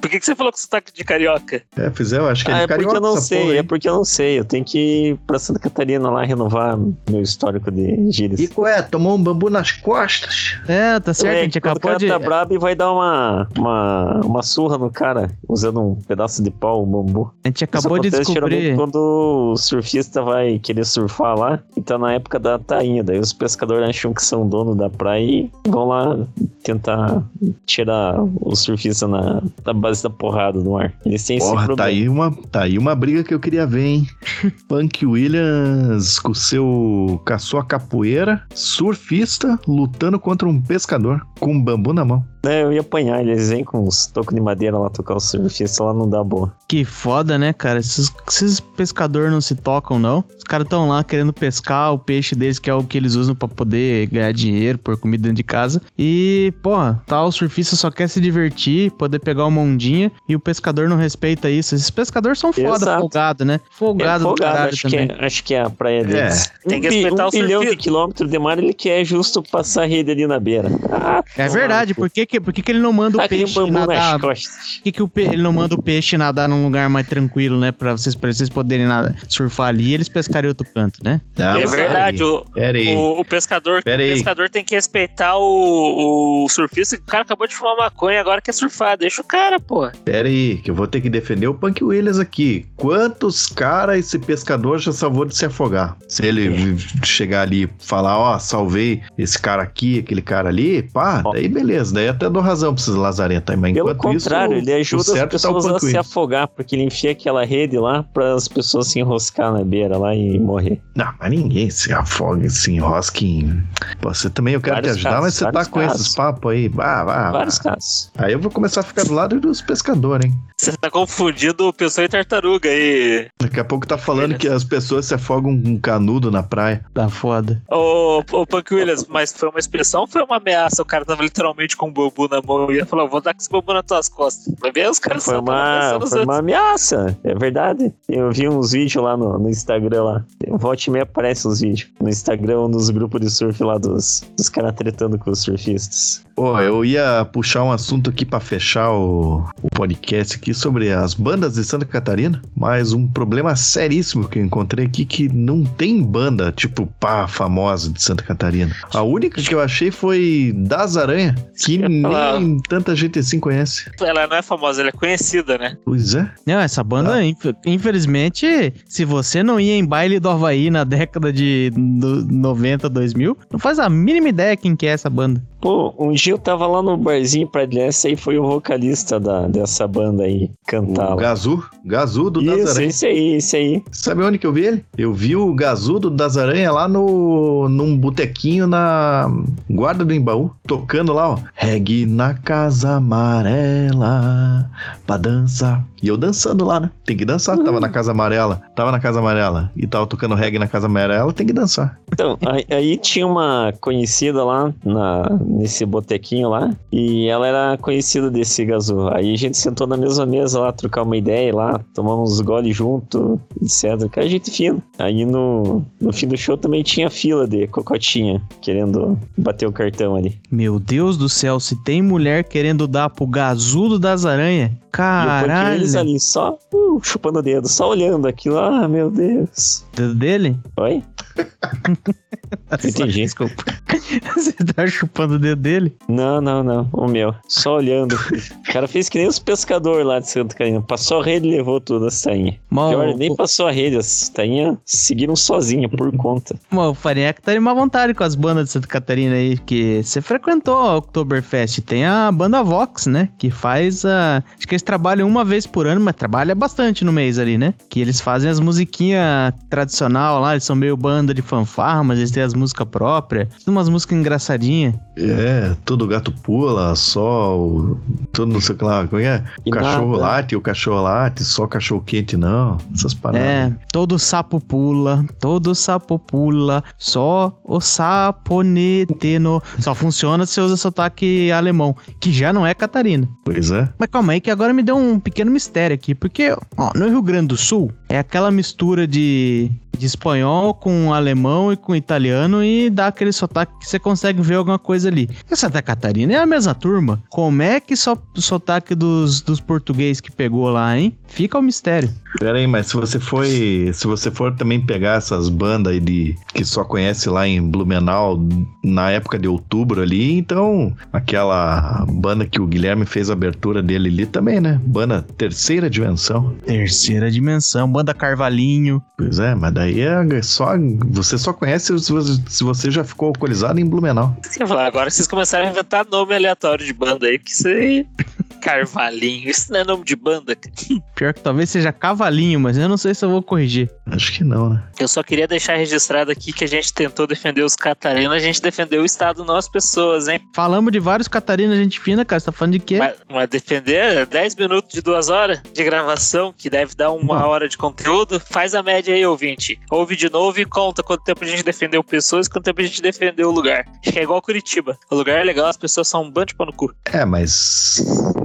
por que, que você falou com sotaque de carioca? É, fizeram, acho que é Ah, de é porque carioca eu não sei, porra é porque eu não sei. Eu tenho que ir pra Santa Catarina lá renovar meu histórico de gírias. E qual é? Tomou um bambu nas costas? É, tá certo. É, a gente acabou cara de. tá brabo e vai dar uma, uma, uma surra no cara usando um pedaço de pau, um bambu. A gente Isso acabou de descobrir. quando o surfista vai querer surfar lá e tá na época da tainha. Daí os pescadores acham que são dono da praia e vão lá tentar tirar o surfista na, na base da porrada do mar. Eles têm esse Porra, problema. tá aí, uma, tá aí uma briga que eu queria ver, hein? Punk Williams com seu com a sua capoeira, surfista lutando contra um pescador com um bambu na mão. É, eu ia apanhar, eles vêm com uns tocos de madeira lá tocar o surfista, lá não dá boa. Que foda, né, cara? Esses, esses pescadores não se tocam, não. Os caras estão lá querendo pescar o peixe deles, que é o que eles usam pra poder ganhar dinheiro, por comida dentro de casa. E, porra, tá, o surfista só quer se divertir, poder pegar uma ondinha, e o pescador não respeita isso. Esses pescadores são foda, Exato. folgado, né? É Folgado, do folgado, caralho acho, que também. é, acho que é a praia deles. Tem um, que respeitar um o bilhão de surfista. quilômetros de mar, ele quer justo passar a rede ali na beira. Ah, É verdade, por que, que, por que, que ele não manda o um peixe nas nadar? Por que, que o pe- ele não manda o peixe nadar num lugar mais tranquilo, né? Pra vocês, pra vocês poderem nadar, surfar ali e eles pescarem em outro canto, né? Não, é verdade, o, Pera aí. o, o pescador, o pescador tem que respeitar o, o surfista. O cara acabou de fumar maconha, agora quer surfar. Deixa o cara, pô. Pera aí, que eu vou ter que defender o Punk Williams aqui. Quantos caras esse pescador já salvou de se afogar? Se ele v- chegar ali e falar, ó, salvei esse cara aqui, aquele cara ali, pá, Ó. daí beleza, daí até dou razão pra lazarentos aí, mas Pelo isso, contrário, o- ele ajuda as tá pessoas a Punk se afogar, porque ele enfia aquela rede lá para as pessoas se enroscar na beira lá e morrer. Não, mas ninguém se afoga, se enrosca em... Pô, Você também, eu quero Vários te ajudar, casos, mas você tá com casos. esses papos aí, bah, bah, Vários bah. casos. Aí eu vou começar a ficar do lado dos pescadores, hein? Você tá confundindo pessoa e tartaruga aí. Daqui a pouco tá falando que as pessoas se afogam com um canudo na praia. Tá foda. Ô, ô Punk Williams, mas foi uma expressão ou foi uma ameaça? O cara tava literalmente com um bambu na mão e ia falar: vou dar com esse bambu nas tuas costas. Vai ver os caras Foi uma, foi uma ameaça, é verdade. Eu vi uns vídeos lá no, no Instagram lá. Volte e meia aparece os vídeos. No Instagram ou nos grupos de surf lá dos, dos caras tretando com os surfistas. Pô, eu ia puxar um assunto aqui pra fechar o, o podcast aqui sobre as bandas de Santa Catarina, mas um problema seríssimo que eu encontrei aqui que não tem banda, tipo, pá, famosa de Santa Catarina. A única que eu achei foi Das Aranha, que ia tanta gente assim conhece. Ela não é famosa, ela é conhecida, né? Pois é. Não, essa banda, Ah. inf- infelizmente, se você não ia em baile do Havaí na década de no- 90, 2000, não faz a mínima ideia quem que é essa banda. Pô, um dia eu tava lá no barzinho pra Dessa e foi o vocalista da, dessa banda aí cantar O. Gazu, Gazu do Das Isso, Aranha. esse aí, esse aí. Sabe onde que eu vi ele? Eu vi o Gazudo das Aranha lá no num botequinho na Guarda do Embaú, tocando lá, ó. Regue na casa amarela, pra dançar. E eu dançando lá, né? Tem que dançar. Tava na Casa Amarela. Tava na Casa Amarela. E tava tocando reggae na Casa Amarela, tem que dançar. Então, aí, aí tinha uma conhecida lá na, nesse botequinho lá, e ela era conhecida desse gazu. Aí a gente sentou na mesma mesa lá, trocar uma ideia lá, tomamos uns goles junto, etc. Que a gente fina. Aí no, no fim do show também tinha fila de cocotinha, querendo bater o cartão ali. Meu Deus do céu, se tem mulher querendo dar pro gazudo das aranhas, caralho. Eles ali só uh, chupando o dedo, só olhando aquilo. Ah, meu Deus. Dedo dele? Oi? Entendi. Desculpa. Você tá chupando o dedo dele? Não, não, não. O meu. Só olhando. O cara fez que nem os pescadores lá de Santa Catarina. Passou a rede e levou tudo as tainhas. Mal, Pior, nem passou a rede. As tainhas seguiram sozinha por conta. mal, o Farinhaque tá de má vontade com as bandas de Santa Catarina aí, que você frequentou a Oktoberfest. Tem a banda Vox, né? Que faz a. Acho que eles trabalham uma vez por ano, mas trabalha bastante no mês ali, né? Que eles fazem as musiquinhas tradicional lá, eles são meio banda de fanfarra, mas eles têm as músicas próprias. Tudo umas músicas engraçadinhas. É, todo gato pula, sol, tudo não sei o que lá. Como é? O E cachorro nada. late, o cachorro late, só cachorro quente não. Essas paradas. É, todo sapo pula, todo sapo pula, só o saponeteno. Só funciona se usa sotaque alemão, que já não é Catarina. Pois é. Mas calma aí que agora me deu um pequeno mistério aqui, porque ó, no Rio Grande do Sul é aquela mistura de, de espanhol com alemão e com italiano e dá aquele sotaque que você consegue ver alguma coisa ali. E Santa Catarina é a mesma turma. Como é que só o sotaque dos, dos portugueses que pegou lá, hein? Fica o mistério. Pera aí, mas se você foi. Se você for também pegar essas bandas aí de. que só conhece lá em Blumenau na época de outubro ali, então aquela banda que o Guilherme fez a abertura dele ali também, né? Banda terceira dimensão. Terceira dimensão, banda Carvalhinho. Pois é, mas daí é só. Você só conhece se você, você já ficou alcoolizado em Blumenau. Que eu ia falar, agora vocês começaram a inventar nome aleatório de banda aí, que aí. Carvalhinho, isso não é nome de banda. cara. Pior que talvez seja Cavalinho, mas eu não sei se eu vou corrigir. Acho que não, né? Eu só queria deixar registrado aqui que a gente tentou defender os catarinos, a gente defendeu o Estado, não as pessoas, hein? Falamos de vários Catarina, gente fina, cara. Você tá falando de quê? Mas, mas defender 10 minutos de duas horas de gravação, que deve dar uma Bom. hora de conteúdo, faz a média aí, ouvinte. Ouve de novo e conta quanto tempo a gente defendeu pessoas e quanto tempo a gente defendeu o lugar. Acho que é igual Curitiba. O lugar é legal, as pessoas são um bando de pau no cu. É, mas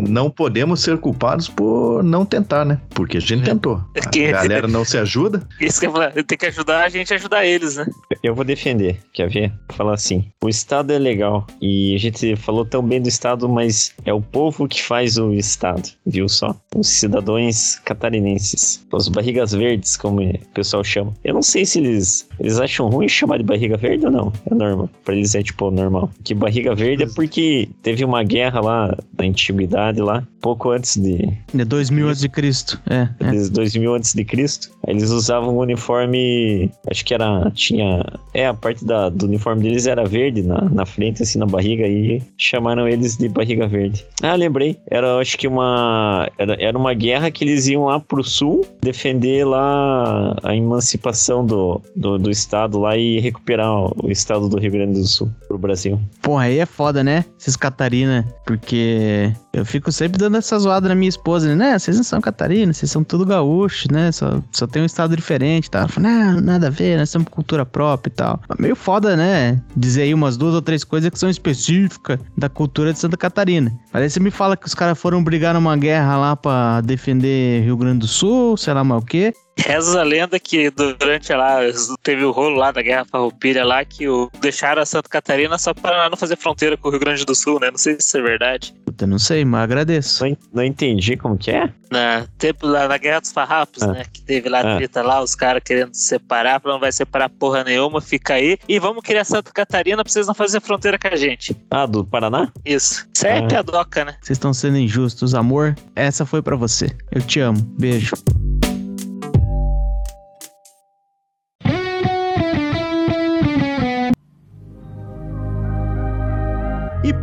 não podemos ser culpados por não tentar, né? Porque a gente tentou. É que- A galera não se ajuda. Isso que eu falar, tem que ajudar a gente a ajudar eles, né? Eu vou defender, quer ver? Vou falar assim: o Estado é legal. E a gente falou tão bem do Estado, mas é o povo que faz o Estado, viu só? Os cidadãos catarinenses. Os barrigas verdes, como o pessoal chama. Eu não sei se eles, eles acham ruim chamar de barriga verde ou não. É normal. Pra eles é tipo normal. Que barriga verde é porque teve uma guerra lá na antiguidade lá, pouco antes de, É 2000 antes de Cristo. É, é. desde 2000 antes de Cristo. Eles usavam um uniforme, acho que era tinha, é a parte da, do uniforme deles era verde na, na frente assim na barriga e chamaram eles de barriga verde. Ah, lembrei. Era acho que uma era, era uma guerra que eles iam lá pro sul defender lá a emancipação do, do, do estado lá e recuperar o estado do Rio Grande do Sul pro Brasil. Porra, aí é foda, né? Esses Catarina. Porque eu fico sempre dando essa zoada na minha esposa, né? Vocês não são Catarina, vocês são tudo gaúcho, né? Só, só tem um estado diferente, tá? Fala, não, nada a ver, nós temos cultura própria e tal. Mas meio foda, né? Dizer aí umas duas ou três coisas que são específicas da cultura de Santa Catarina. Mas aí você me fala que os caras foram brigar numa guerra lá pra defender Rio Grande do Sul, sei lá mais o quê. Reza a lenda que durante lá, teve o rolo lá da Guerra Farroupilha lá, que o, deixaram a Santa Catarina só para não fazer fronteira com o Rio Grande do Sul, né? Não sei se isso é verdade. Puta, não sei, mas agradeço. Não, en- não entendi como que é? Na, tempo lá, na Guerra dos Farrapos, Ah. né? Que teve lá Ah. treta lá, os caras querendo se separar, falando não vai separar porra nenhuma, fica aí. E vamos criar Santa Catarina pra vocês não fazer fronteira com a gente. Ah, do Paraná? Isso. Isso é Ah. piadoca, né? Vocês estão sendo injustos, amor. Essa foi pra você. Eu te amo. Beijo.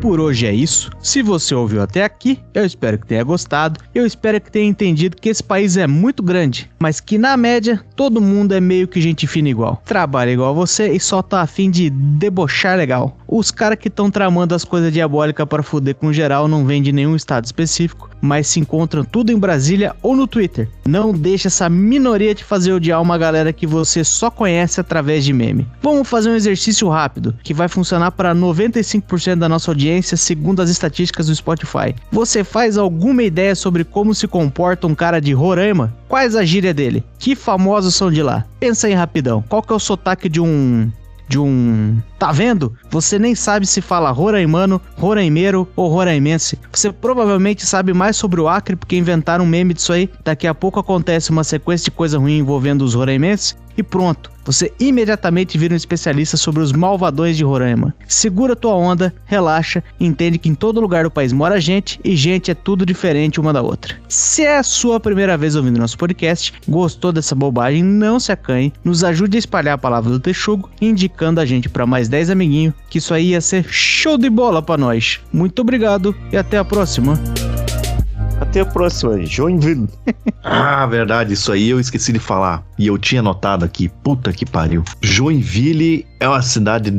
Por hoje é isso. Se você ouviu até aqui, eu espero que tenha gostado. Eu espero que tenha entendido que esse país é muito grande, mas que na média todo mundo é meio que gente fina igual. Trabalha igual você e só tá afim de debochar legal. Os caras que estão tramando as coisas diabólicas para fuder com geral não vêm de nenhum estado específico, mas se encontram tudo em Brasília ou no Twitter. Não deixe essa minoria te fazer odiar uma galera que você só conhece através de meme. Vamos fazer um exercício rápido que vai funcionar para 95% da nossa audiência, segundo as estatísticas do Spotify. Você faz alguma ideia sobre como se comporta um cara de Roraima? Quais a gíria dele? Que famosos são de lá? Pensa aí rapidão. Qual que é o sotaque de um de um. Tá vendo? Você nem sabe se fala roraimano, roraimeiro ou roraimense. Você provavelmente sabe mais sobre o Acre porque inventaram um meme disso aí. Daqui a pouco acontece uma sequência de coisa ruim envolvendo os roraimenses e pronto. Você imediatamente vira um especialista sobre os malvadões de Roraima. Segura tua onda, relaxa, entende que em todo lugar do país mora gente e gente é tudo diferente uma da outra. Se é a sua primeira vez ouvindo nosso podcast, gostou dessa bobagem, não se acanhe, nos ajude a espalhar a palavra do Texugo, indicando a gente para mais 10 amiguinhos, que isso aí ia ser show de bola para nós. Muito obrigado e até a próxima. Até a próxima, Joinville. Ah, verdade, isso aí eu esqueci de falar. E eu tinha notado aqui. Puta que pariu. Joinville é uma cidade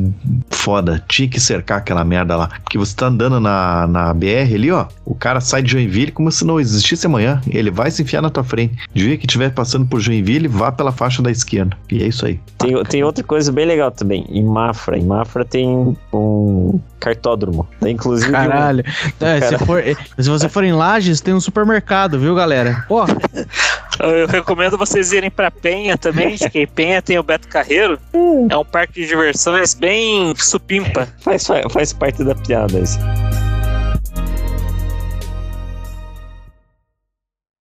foda. Tinha que cercar aquela merda lá. Porque você tá andando na, na BR ali, ó. O cara sai de Joinville como se não existisse amanhã. Ele vai se enfiar na tua frente. De dia que estiver passando por Joinville, vá pela faixa da esquerda. E é isso aí. Tem, tem outra coisa bem legal também. Em Mafra. Em Mafra tem um cartódromo. Tem inclusive. um- Caralho. É, se, for- se você for em Lages, tem um supermercado, viu, galera? Ó, Eu recomendo vocês irem pra Penha também, que em Penha tem o Beto Carreiro. É um parque de diversões bem supimpa. faz, faz parte da piada isso.